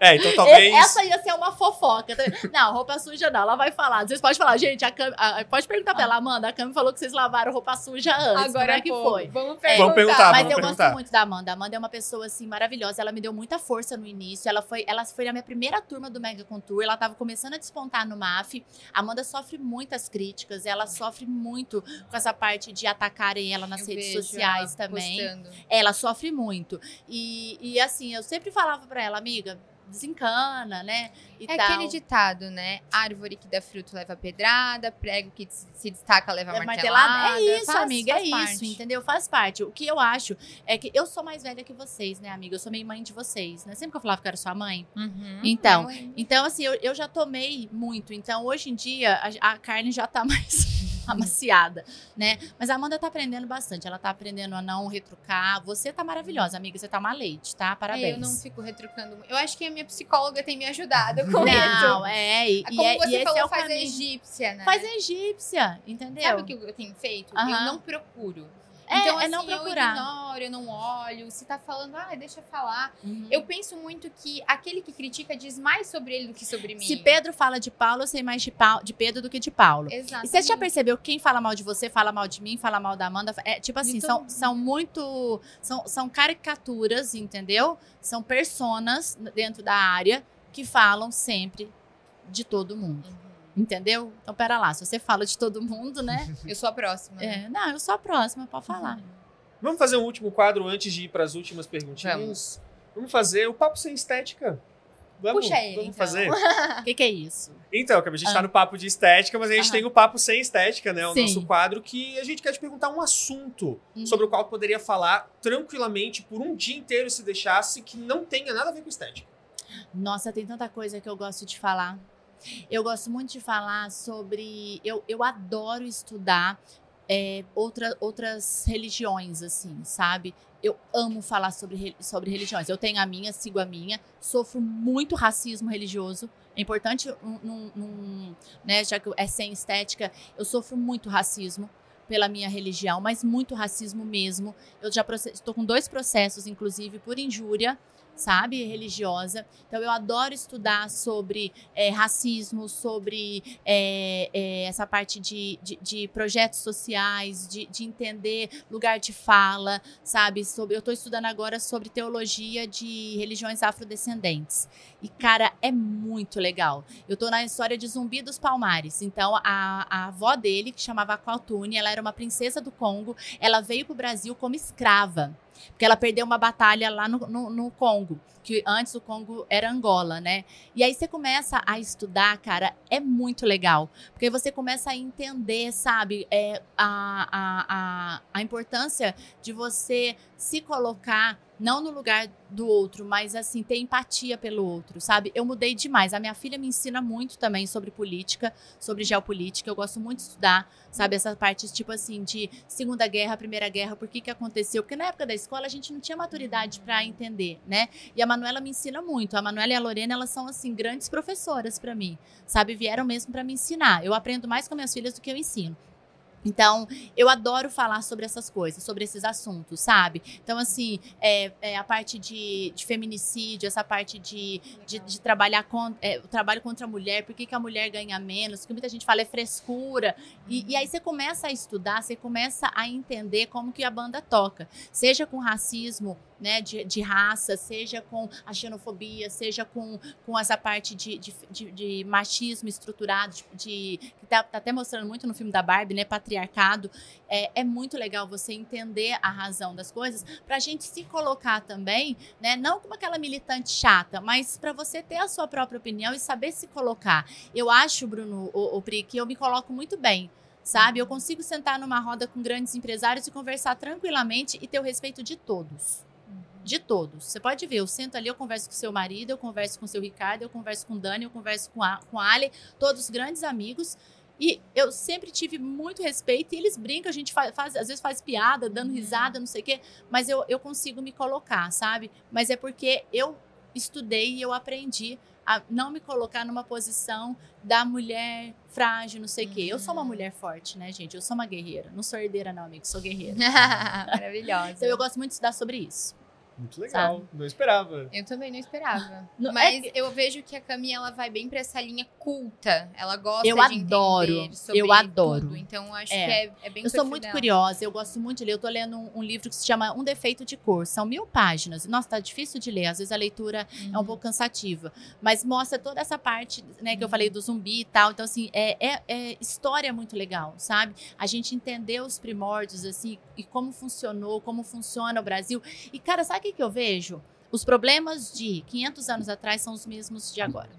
A: É, então talvez.
C: Essa ia ser uma fofoca. Não, roupa suja não. Ela vai falar. Vocês podem falar, gente, a Cami, a- pode perguntar pra ela, Amanda. A Cami falou que vocês lavaram roupa suja antes. Como é que
B: pô,
C: foi?
B: Vamos
C: É,
B: perguntar.
A: Vamos perguntar,
C: Mas
A: vamos
C: eu
A: perguntar.
C: gosto muito da Amanda. A Amanda é uma pessoa, assim, maravilhosa. Ela me deu muita força no início. Ela foi, ela foi na minha primeira turma do Mega Contour. Ela tava começando a despontar no MAF. A Amanda sofre muitas críticas. Ela sofre muito com essa parte de atacarem ela nas
B: Eu
C: redes
B: vejo
C: sociais
B: ela
C: também.
B: postando.
C: Ela sofre muito. E, e assim, eu sempre falava pra ela, amiga, desencana, né? E
B: É
C: tal.
B: aquele ditado, né? Árvore que dá fruto leva pedrada, prego que se destaca leva
C: É
B: martelada.
C: martelada. É isso,
B: Faz-
C: amiga,
B: faz
C: é
B: parte.
C: isso, entendeu? Faz parte. O que eu acho é que eu sou mais velha que vocês, né, amiga? Eu sou meio mãe de vocês, né? Sempre que eu falava que eu era sua mãe.
B: Uhum.
C: Então, Então, assim, eu, eu já tomei muito. Então, hoje em dia, a, a carne já tá *laughs* mais amaciada, né? Mas a Amanda tá aprendendo bastante. Ela tá aprendendo a não retrucar. Você tá maravilhosa, amiga. Você tá uma leite, tá? Parabéns.
B: É, eu não fico retrucando. muito. Eu acho que a minha psicóloga tem me ajudado com
C: Não,
B: isso.
C: é. E,
B: Como
C: e é,
B: você
C: e
B: falou,
C: é
B: faz
C: caminho.
B: egípsia, né?
C: Faz egípcia, entendeu?
B: Sabe o que eu tenho feito? Eu não procuro.
C: É,
B: então,
C: é
B: assim,
C: não
B: eu
C: procurar.
B: ignoro, eu não olho. Se tá falando, ah, deixa eu falar.
C: Uhum.
B: Eu penso muito que aquele que critica diz mais sobre ele do que sobre mim.
C: Se Pedro fala de Paulo, eu sei mais de, Paulo, de Pedro do que de Paulo.
B: Exato.
C: E você já percebeu que quem fala mal de você, fala mal de mim, fala mal da Amanda? É tipo assim, são, são muito. São, são caricaturas, entendeu? São personas dentro da área que falam sempre de todo mundo. Entendeu? Então, pera lá, se você fala de todo mundo, né? *laughs*
B: Eu sou a próxima. né?
C: É, não, eu sou a próxima, pode falar.
A: Vamos fazer um último quadro antes de ir para as últimas perguntinhas? Vamos. fazer o papo sem estética. Vamos,
B: Puxa ele,
A: vamos
B: então.
A: fazer?
C: O *laughs* que, que é isso?
A: Então, a gente
C: Ah.
A: tá no papo de estética, mas a gente
C: Aham.
A: tem o papo sem estética, né? O
C: Sim.
A: nosso quadro que a gente quer te perguntar um assunto
C: Uhum.
A: sobre o qual poderia falar tranquilamente por um dia inteiro se deixasse que não tenha nada a ver com estética.
C: Nossa, tem tanta coisa que eu gosto de falar. Eu gosto muito de falar sobre. Eu, eu adoro estudar é, outra, outras religiões, assim, sabe? Eu amo falar sobre, re- sobre religiões. Eu tenho a minha, sigo a minha, sofro muito racismo religioso. É importante, num- num- né, já que é sem estética, eu sofro muito racismo pela minha religião, mas muito racismo mesmo. Eu já estou com dois processos, inclusive, por injúria sabe, religiosa. Então eu adoro estudar sobre é, racismo, sobre é, é, essa parte de, de, de projetos sociais, de, de entender lugar de fala, sabe? Sobre, eu estou estudando agora sobre teologia de religiões afrodescendentes. E, cara, é muito legal. Eu tô na história de Zumbi dos Palmares. Então, a, a avó dele, que chamava Kwatuni, ela era uma princesa do Congo, ela veio pro Brasil como escrava. Porque ela perdeu uma batalha lá no, no, no Congo, que antes o Congo era Angola, né? E aí você começa a estudar, cara, é muito legal. Porque você começa a entender, sabe, é, a, a, a, a importância de você se colocar não no lugar do outro, mas assim, ter empatia pelo outro, sabe? Eu mudei demais. A minha filha me ensina muito também sobre política, sobre geopolítica. Eu gosto muito de estudar, sabe? Essa parte, tipo assim, de Segunda Guerra, Primeira Guerra, por que que aconteceu? Porque na época da escola a gente não tinha maturidade para entender, né? E a Manuela me ensina muito. A Manuela e a Lorena, elas são, assim, grandes professoras para mim, sabe? Vieram mesmo para me ensinar. Eu aprendo mais com minhas filhas do que eu ensino. Então, eu adoro falar sobre essas coisas, sobre esses assuntos, sabe? Então, assim, é, é a parte de, de feminicídio, essa parte de, de, de trabalhar com, é, o trabalho contra a mulher, por que, que a mulher ganha menos, que muita gente fala é frescura. E, e aí você começa a estudar, você começa a entender como que a banda toca. Seja com racismo, né, de, de raça, seja com a xenofobia, seja com, com essa parte de, de, de, de machismo estruturado, de, de- que tá, tá até mostrando muito no filme da Barbie, né, patriarcado. É, é muito legal você entender a razão das coisas pra gente se colocar também, né, não como aquela militante chata, mas pra você ter a sua própria opinião e saber se colocar. Eu acho, Bruno, o, o Pri, que eu me coloco muito bem. Sabe, eu consigo sentar numa roda com grandes empresários e conversar tranquilamente e ter o respeito de todos de todos. Você pode ver, eu sento ali, eu converso com seu marido, eu converso com seu Ricardo, eu converso com o Dani, eu converso com a, com a Ali, todos grandes amigos. E eu sempre tive muito respeito e eles brincam, a gente faz, faz às vezes faz piada, dando
B: Uhum.
C: risada, não sei o quê, mas eu, eu consigo me colocar, sabe? Mas é porque eu estudei e eu aprendi a não me colocar numa posição da mulher frágil, não sei o quê. Eu sou uma
B: Uhum.
C: mulher forte, né, gente? Eu sou uma guerreira. Não sou herdeira, não, amigo, sou guerreira. *laughs*
B: Maravilhosa.
C: Então eu gosto muito de estudar sobre isso.
A: Muito legal. Não esperava.
B: Eu também não esperava.
C: Não-
B: Mas
C: é
B: eu vejo que a Cami ela vai bem pra essa linha culta. Ela gosta
C: Eu
B: de
C: adoro,
B: entender sobre
C: eu adoro.
B: tudo. Então eu acho
C: É.
B: que é, é bem
C: Eu sou muito
B: dela.
C: curiosa, eu gosto muito de ler. Eu tô lendo um, um livro que se chama Um Defeito de Cor. São mil páginas. Nossa, tá difícil de ler. Às vezes a leitura é um
B: Uhum.
C: pouco cansativa. Mas mostra toda essa parte, né, que eu
B: Uhum.
C: falei do zumbi e tal. Então, assim, é, é, é história muito legal, sabe? A gente entender os primórdios, assim, e como funcionou, como funciona o Brasil. E, cara, sabe o que, que eu vejo? Os problemas de 500 anos atrás são os mesmos de agora.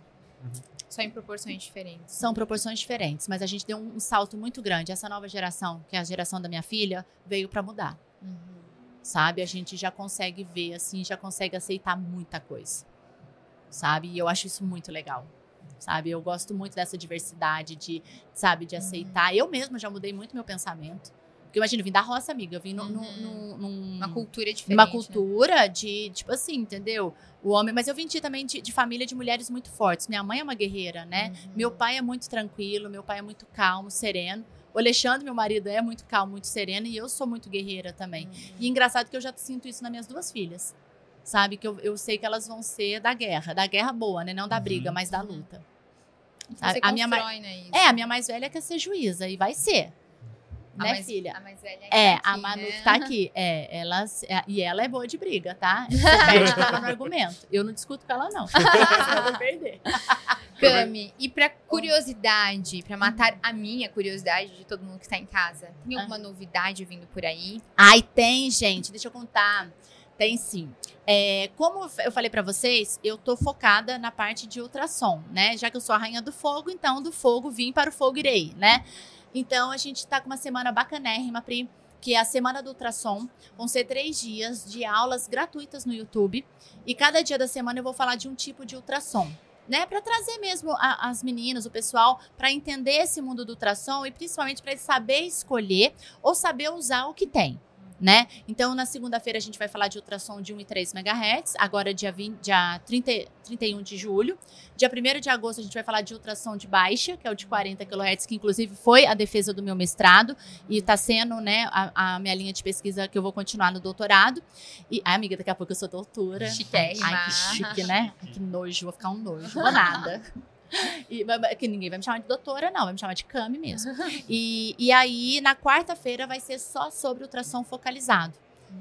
B: Só em proporções diferentes.
C: São proporções diferentes, mas a gente deu um, um salto muito grande. Essa nova geração, que é a geração da minha filha, veio para mudar.
B: Uhum.
C: sabe? A gente já consegue ver, assim, já consegue aceitar muita coisa, sabe? E eu acho isso muito legal, sabe? Eu gosto muito dessa diversidade de, sabe, de aceitar. Eu mesma já mudei muito meu pensamento. Porque imagina, eu vim da roça, amiga, eu vim num-
B: Uhum.
C: num- num-
B: Uma cultura diferente.
C: numa
B: né?
C: cultura de, tipo assim, entendeu? O homem, mas eu vim de- também de, de família de mulheres muito fortes. Minha mãe é uma guerreira, né?
B: Uhum.
C: Meu pai é muito tranquilo, meu pai é muito calmo, sereno. O Alexandre, meu marido, é muito calmo, muito sereno e eu sou muito guerreira também.
B: Uhum.
C: E engraçado que eu já sinto isso nas minhas duas filhas. Sabe? Que eu, eu sei que elas vão ser da guerra. Da guerra boa, né? Não da
A: Uhum.
C: briga, mas da
B: Uhum.
C: luta.
B: Você
C: a minha
B: constrói, né, isso.
C: É, a minha mais velha quer ser juíza e vai ser.
B: A
C: né,
B: mais-
C: filha?
B: A mais velha
C: É,
B: tá
C: a
B: aqui,
C: Manu
B: né?
C: que tá aqui. *laughs* É, ela, é, e ela é boa de briga, tá? Perde *laughs* ela no argumento. Eu não discuto com ela, não. *laughs* Eu vou perder.
B: Cami, e pra curiosidade, pra matar a minha curiosidade de todo mundo que está em casa, tem
C: Ah.
B: alguma novidade vindo por aí?
C: Ai, tem, gente. Deixa eu contar. Tem sim. É, como eu falei pra vocês, eu tô focada na parte de ultrassom, né? Já que eu sou a rainha do fogo, então do fogo vim para o fogo irei, né? Então a gente tá com uma semana bacanérrima, Pri, que é a semana do ultrassom. Vão ser três dias de aulas gratuitas no YouTube. E cada dia da semana eu vou falar de um tipo de ultrassom. Né, para trazer mesmo a- as meninas, o pessoal, para entender esse mundo do ultrassom e principalmente para saber escolher ou saber usar o que tem. Né? Então, na segunda-feira, a gente vai falar de ultrassom de 1 e 3 MHz, agora dia, 20, dia 30, 31 de julho. Dia 1 de agosto, a gente vai falar de ultrassom de baixa, que é o de 40 kHz, que inclusive foi a defesa do meu mestrado e está sendo né, a, a minha linha de pesquisa que eu vou continuar no doutorado. E, ai, amiga, daqui a pouco eu sou doutora.
B: Chiquérrima.
C: Ai, que chique, né? Ai, *laughs* que nojo, vou ficar um nojo, vou nada. E, que ninguém vai me chamar de doutora, não, vai me chamar de Cami mesmo. E, e aí, na quarta-feira, vai ser só sobre ultrassom focalizado,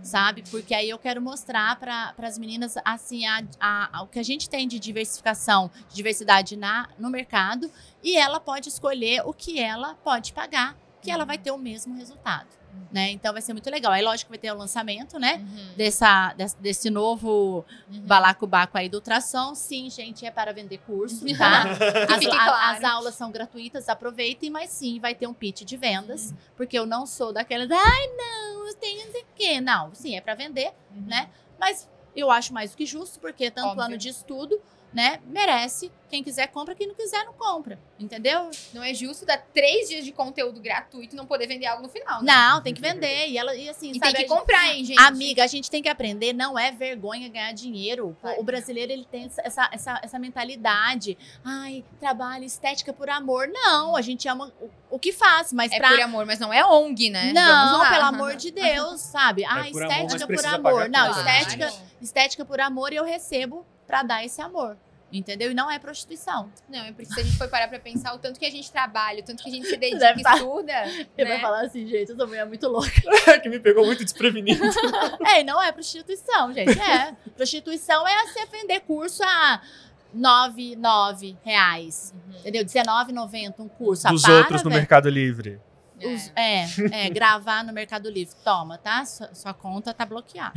C: sabe? Porque aí eu quero mostrar para as meninas, assim, a, a- a- o que a gente tem de diversificação, de diversidade na, no mercado, e ela pode escolher o que ela pode pagar, que ela vai ter o mesmo resultado, né? Então, vai ser muito legal. Aí, lógico, vai ter o lançamento, né?
B: Uhum,
C: Dessa, desse, desse novo
B: uhum.
C: balacobaco aí do ultrassom. Sim, gente, é para vender curso, tá? *laughs* As,
B: fique
C: a-
B: claro.
C: as aulas são gratuitas, aproveitem, mas sim, vai ter um pitch de
B: Uhum.
C: vendas, porque eu não sou daquelas, ai, não, eu tenho não sei o quê. Não, sim, é para vender,
B: Uhum.
C: né? Mas eu acho mais do que justo, porque tanto
B: Óbvio.
C: ano de estudo, né, merece. Quem quiser compra, quem não quiser não compra, entendeu?
B: Não é justo dar três dias de conteúdo gratuito e não poder vender algo no final, né?
C: Não, tem que vender. E ela e assim,
B: E
C: sabe,
B: tem que comprar, hein, gente?
C: Amiga, a gente tem que aprender, não é vergonha ganhar dinheiro.
B: Vai.
C: O brasileiro, ele tem essa, essa, essa, mentalidade. Ai, trabalho, estética por amor. Não, a gente ama o, o que faz, mas
B: É
C: pra...
B: por amor, mas não é ONG, né?
C: Não,
B: lá.
C: pelo amor de Deus, sabe? Ah,
A: por amor,
C: estética por amor. Não,
A: né,
C: estética, estética por amor e eu recebo pra dar esse amor. Entendeu? E não é prostituição.
B: Não, é porque se a gente for parar pra pensar o tanto que a gente trabalha, o tanto que a gente se *laughs* dedica
C: deve
B: e
C: tá-
B: estuda, *laughs*
C: Ele
B: né?
C: vai falar assim, gente, essa mulher é muito louca. *laughs*
A: que me pegou muito desprevenido.
C: É, e não é prostituição, gente. É. Prostituição é você vender curso a 9, 9 reais.
B: Uhum.
C: Entendeu? R$19,90 um curso.
A: Dos
C: ah, para,
A: outros no. Mercado Livre.
C: Os- é, é, gravar no Mercado Livre. Toma, tá? Sua, sua conta tá bloqueada.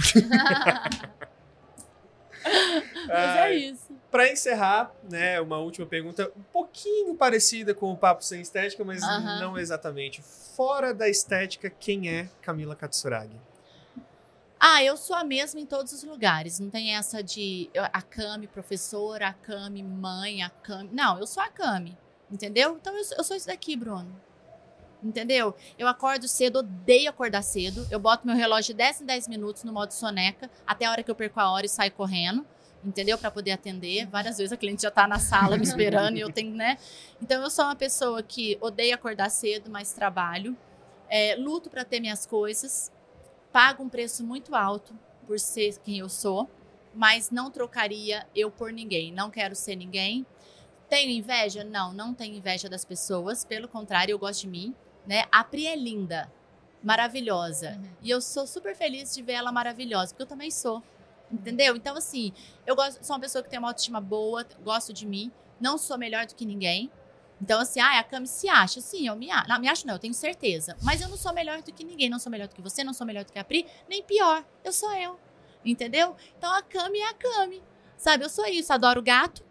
C: Mas é isso.
A: Pra encerrar, né, uma última pergunta um pouquinho parecida com o Papo Sem Estética, mas
C: Aham.
A: não exatamente. Fora da estética, quem é Camila Katsuragi?
C: Ah, eu sou a mesma em todos os lugares. Não tem essa de a Cami professora, a Cami mãe, a Cami. Não, eu sou a Cami. Entendeu? Então eu, sou- eu sou isso daqui, Bruno. Entendeu? Eu acordo cedo, odeio acordar cedo. Eu boto meu relógio de 10 em 10 minutos no modo soneca, até a hora que eu perco a hora e saio correndo. Entendeu? Para poder atender. Várias vezes a cliente já tá na sala me esperando e eu tenho, né? Então eu sou uma pessoa que odeia acordar cedo, mas trabalho. É, luto para ter minhas coisas. Pago um preço muito alto por ser quem eu sou, mas não trocaria eu por ninguém. Não quero ser ninguém. Tenho inveja? Não, não tenho inveja das pessoas. Pelo contrário, eu gosto de mim. Né? A Pri é linda, maravilhosa.
B: Uhum.
C: E eu sou super feliz de ver ela maravilhosa, porque eu também sou. Entendeu? Então, assim, eu gosto, sou uma pessoa que tem uma autoestima boa, gosto de mim, não sou melhor do que ninguém. Então, assim, ah, a Cami se acha. Sim, eu me acho. Não, me acho não, eu tenho certeza. Mas eu não sou melhor do que ninguém. Não sou melhor do que você, não sou melhor do que a Pri, nem pior. Eu sou eu. Entendeu? Então, a Cami é a Cami. Sabe, eu sou isso. Adoro gato.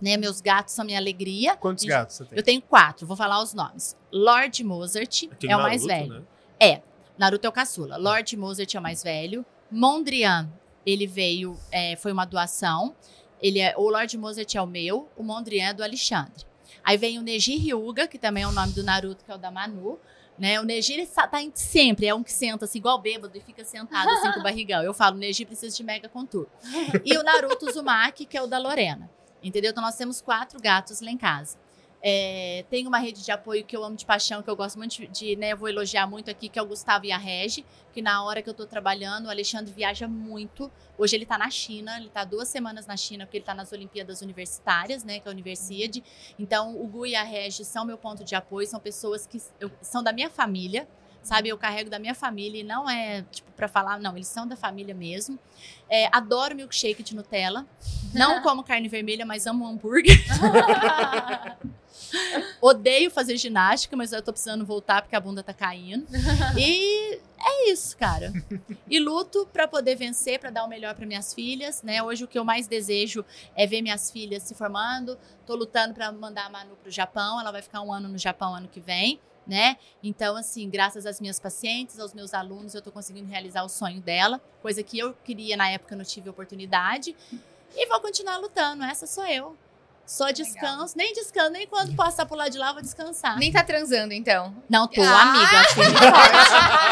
C: Né? Meus gatos são minha alegria.
A: Quantos
C: E-
A: gatos você tem?
C: Eu tenho quatro, vou falar os nomes. Lord Mozart é o mais
A: Naruto,
C: velho.
A: né?
C: Naruto é o caçula. Lord Mozart é o mais velho. Mondrian, ele veio, é, foi uma doação. Ele é, o Lord Mozart é o meu, o Mondrian é do Alexandre. Aí vem o Neji Hyuga, que também é o nome do Naruto, que é o da Manu. Né? O Neji, ele tá em- sempre, é um que senta assim, igual bêbado, e fica sentado assim com o barrigão. Eu falo, o Neji precisa de mega contour. E o Naruto Uzumaki, que é o da Lorena. Entendeu? Então nós temos quatro gatos lá em casa. É, tem uma rede de apoio que eu amo de paixão, que eu gosto muito de, né, eu vou elogiar muito aqui, que é o Gustavo e a Regi, que na hora que eu tô trabalhando, o Alexandre viaja muito. Hoje ele tá na China, ele tá duas semanas na China, porque ele tá nas Olimpíadas Universitárias, né, que é a Universiade. Então, o Gu e a Regi são meu ponto de apoio, são pessoas que eu- são da minha família, sabe? Eu carrego da minha família e não é, tipo, pra falar, não, eles são da família mesmo. É, adoro milkshake de Nutella. Não *laughs* como carne vermelha, mas amo hambúrguer. *laughs* Odeio fazer ginástica, mas eu tô precisando voltar porque a bunda tá caindo. E é isso, cara. E luto pra poder vencer, pra dar o melhor pra minhas filhas, né? Hoje o que eu mais desejo é ver minhas filhas se formando. Tô lutando pra mandar a Manu pro Japão, ela vai ficar um ano no Japão ano que vem. Né? Então, assim, graças às minhas pacientes, aos meus alunos, eu tô conseguindo realizar o sonho dela, coisa que eu queria na época, não tive oportunidade. E vou continuar lutando, essa sou eu. Só descanso, nem descanso, nem quando passar pro lado de lá, vou descansar.
B: Nem tá transando, então.
C: Não tô,
B: Ah!
C: amiga, firme *laughs*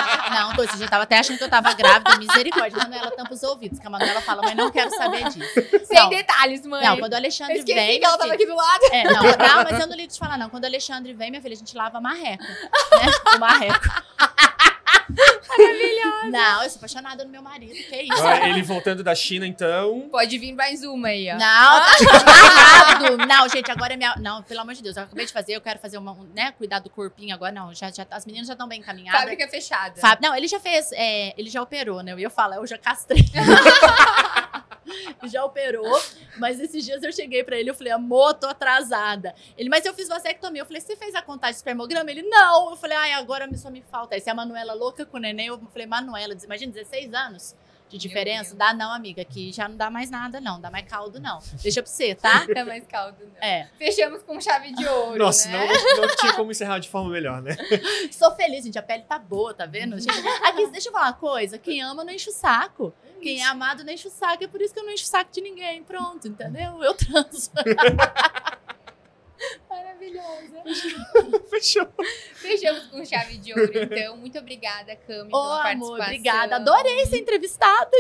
C: Não, tô, você já tava até achando que eu tava grávida, misericórdia. Manuela tampa os ouvidos, que a Manuela fala, mas não quero saber disso.
B: Sem
C: Não.
B: detalhes, mãe.
C: Não, quando o
B: Eu
C: Alexandre
B: esqueci
C: vem.
B: que ela tava aqui do lado.
C: É, não, não, mas eu não ligo de falar, não. Quando o Alexandre vem, minha filha, a gente lava a marreca. Né? O marreco. Maravilhosa. Não, eu sou apaixonada no meu marido, que isso.
A: Agora, ele voltando da China, então.
B: Pode vir mais uma aí, ó.
C: Não, tá errado. *laughs* Não, gente, agora é minha. Não, pelo amor de Deus, eu acabei de fazer, eu quero fazer uma, um, né, cuidar do corpinho agora. Não, já, já, as meninas já estão bem encaminhadas.
B: Fábrica fechada.
C: Fábio- Não, ele já fez, é, ele já operou, né? Eu ia falar, eu já castrei. *laughs* *laughs* já operou, mas esses dias eu cheguei pra ele, eu falei, amor, tô atrasada. Ele, mas eu fiz vasectomia. Eu falei, você fez a contagem de espermograma? Ele, não. Eu falei, ai, agora só me falta. Aí se a Manuela louca com o neném, eu falei, Manuela, imagina, 16 anos de diferença? Dá não, amiga, que já não dá mais nada, não. Dá mais caldo, não. Deixa pra você, tá? *laughs*
B: Dá mais caldo, não.
C: É.
B: Fechamos com chave de ouro,
A: Nossa,
B: né?
A: não, não tinha como encerrar de forma melhor, né? *laughs*
C: Sou feliz, gente. A pele tá boa, tá vendo? Gente, aqui, deixa eu falar uma coisa. Quem ama não enche o saco. Quem é amado não enche o saco. É por isso que eu não encho o saco de ninguém. Pronto, entendeu? Eu transo. *laughs*
B: Maravilhosa. *laughs*
A: Fechou.
B: Fechamos com chave de ouro, então. Muito obrigada, Cami,
C: Ô,
B: pela
C: amor,
B: participação.
C: obrigada. Adorei ser entrevistada,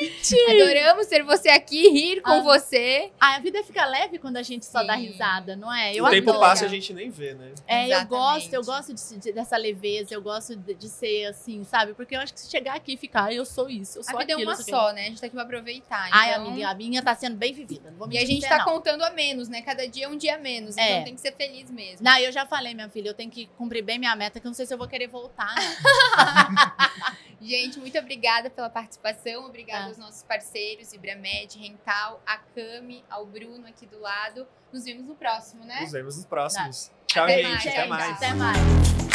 C: gente.
B: Adoramos ter você aqui, rir com
C: Ah.
B: você.
C: Ah, a vida fica leve quando a gente só dá
B: Sim.
C: risada, não é? Eu
A: o tempo
C: adoro.
A: passa e a gente nem vê, né?
C: É, eu
B: Exatamente.
C: gosto, eu gosto de- de- dessa leveza, eu gosto de, de ser assim, sabe? Porque eu acho que se chegar aqui e ficar, "Ah, eu sou isso, eu sou
B: A vida é
C: aquilo.
B: uma
C: eu sou aquilo."
B: só, né? A gente tá aqui pra aproveitar.
C: Ai,
B: então-
C: amiga, a minha tá sendo bem vivida. Não vou
B: E a gente tá
C: não.
B: contando a menos, né? Cada dia é um dia a menos.
C: É.
B: Então tem que ser feliz mesmo.
C: Não, eu já falei, minha filha, eu tenho que cumprir bem minha meta, que eu não sei se eu vou querer voltar? *laughs*
B: Gente, muito obrigada pela participação. Obrigada
C: Ah.
B: aos nossos parceiros, Ibramed, Rental, a Cami, ao Bruno aqui do lado. Nos vemos no próximo, né?
A: Nos vemos nos próximos. Tchau,
B: Até
A: gente.
B: mais,
A: Até
B: gente.
A: mais.
C: Até mais.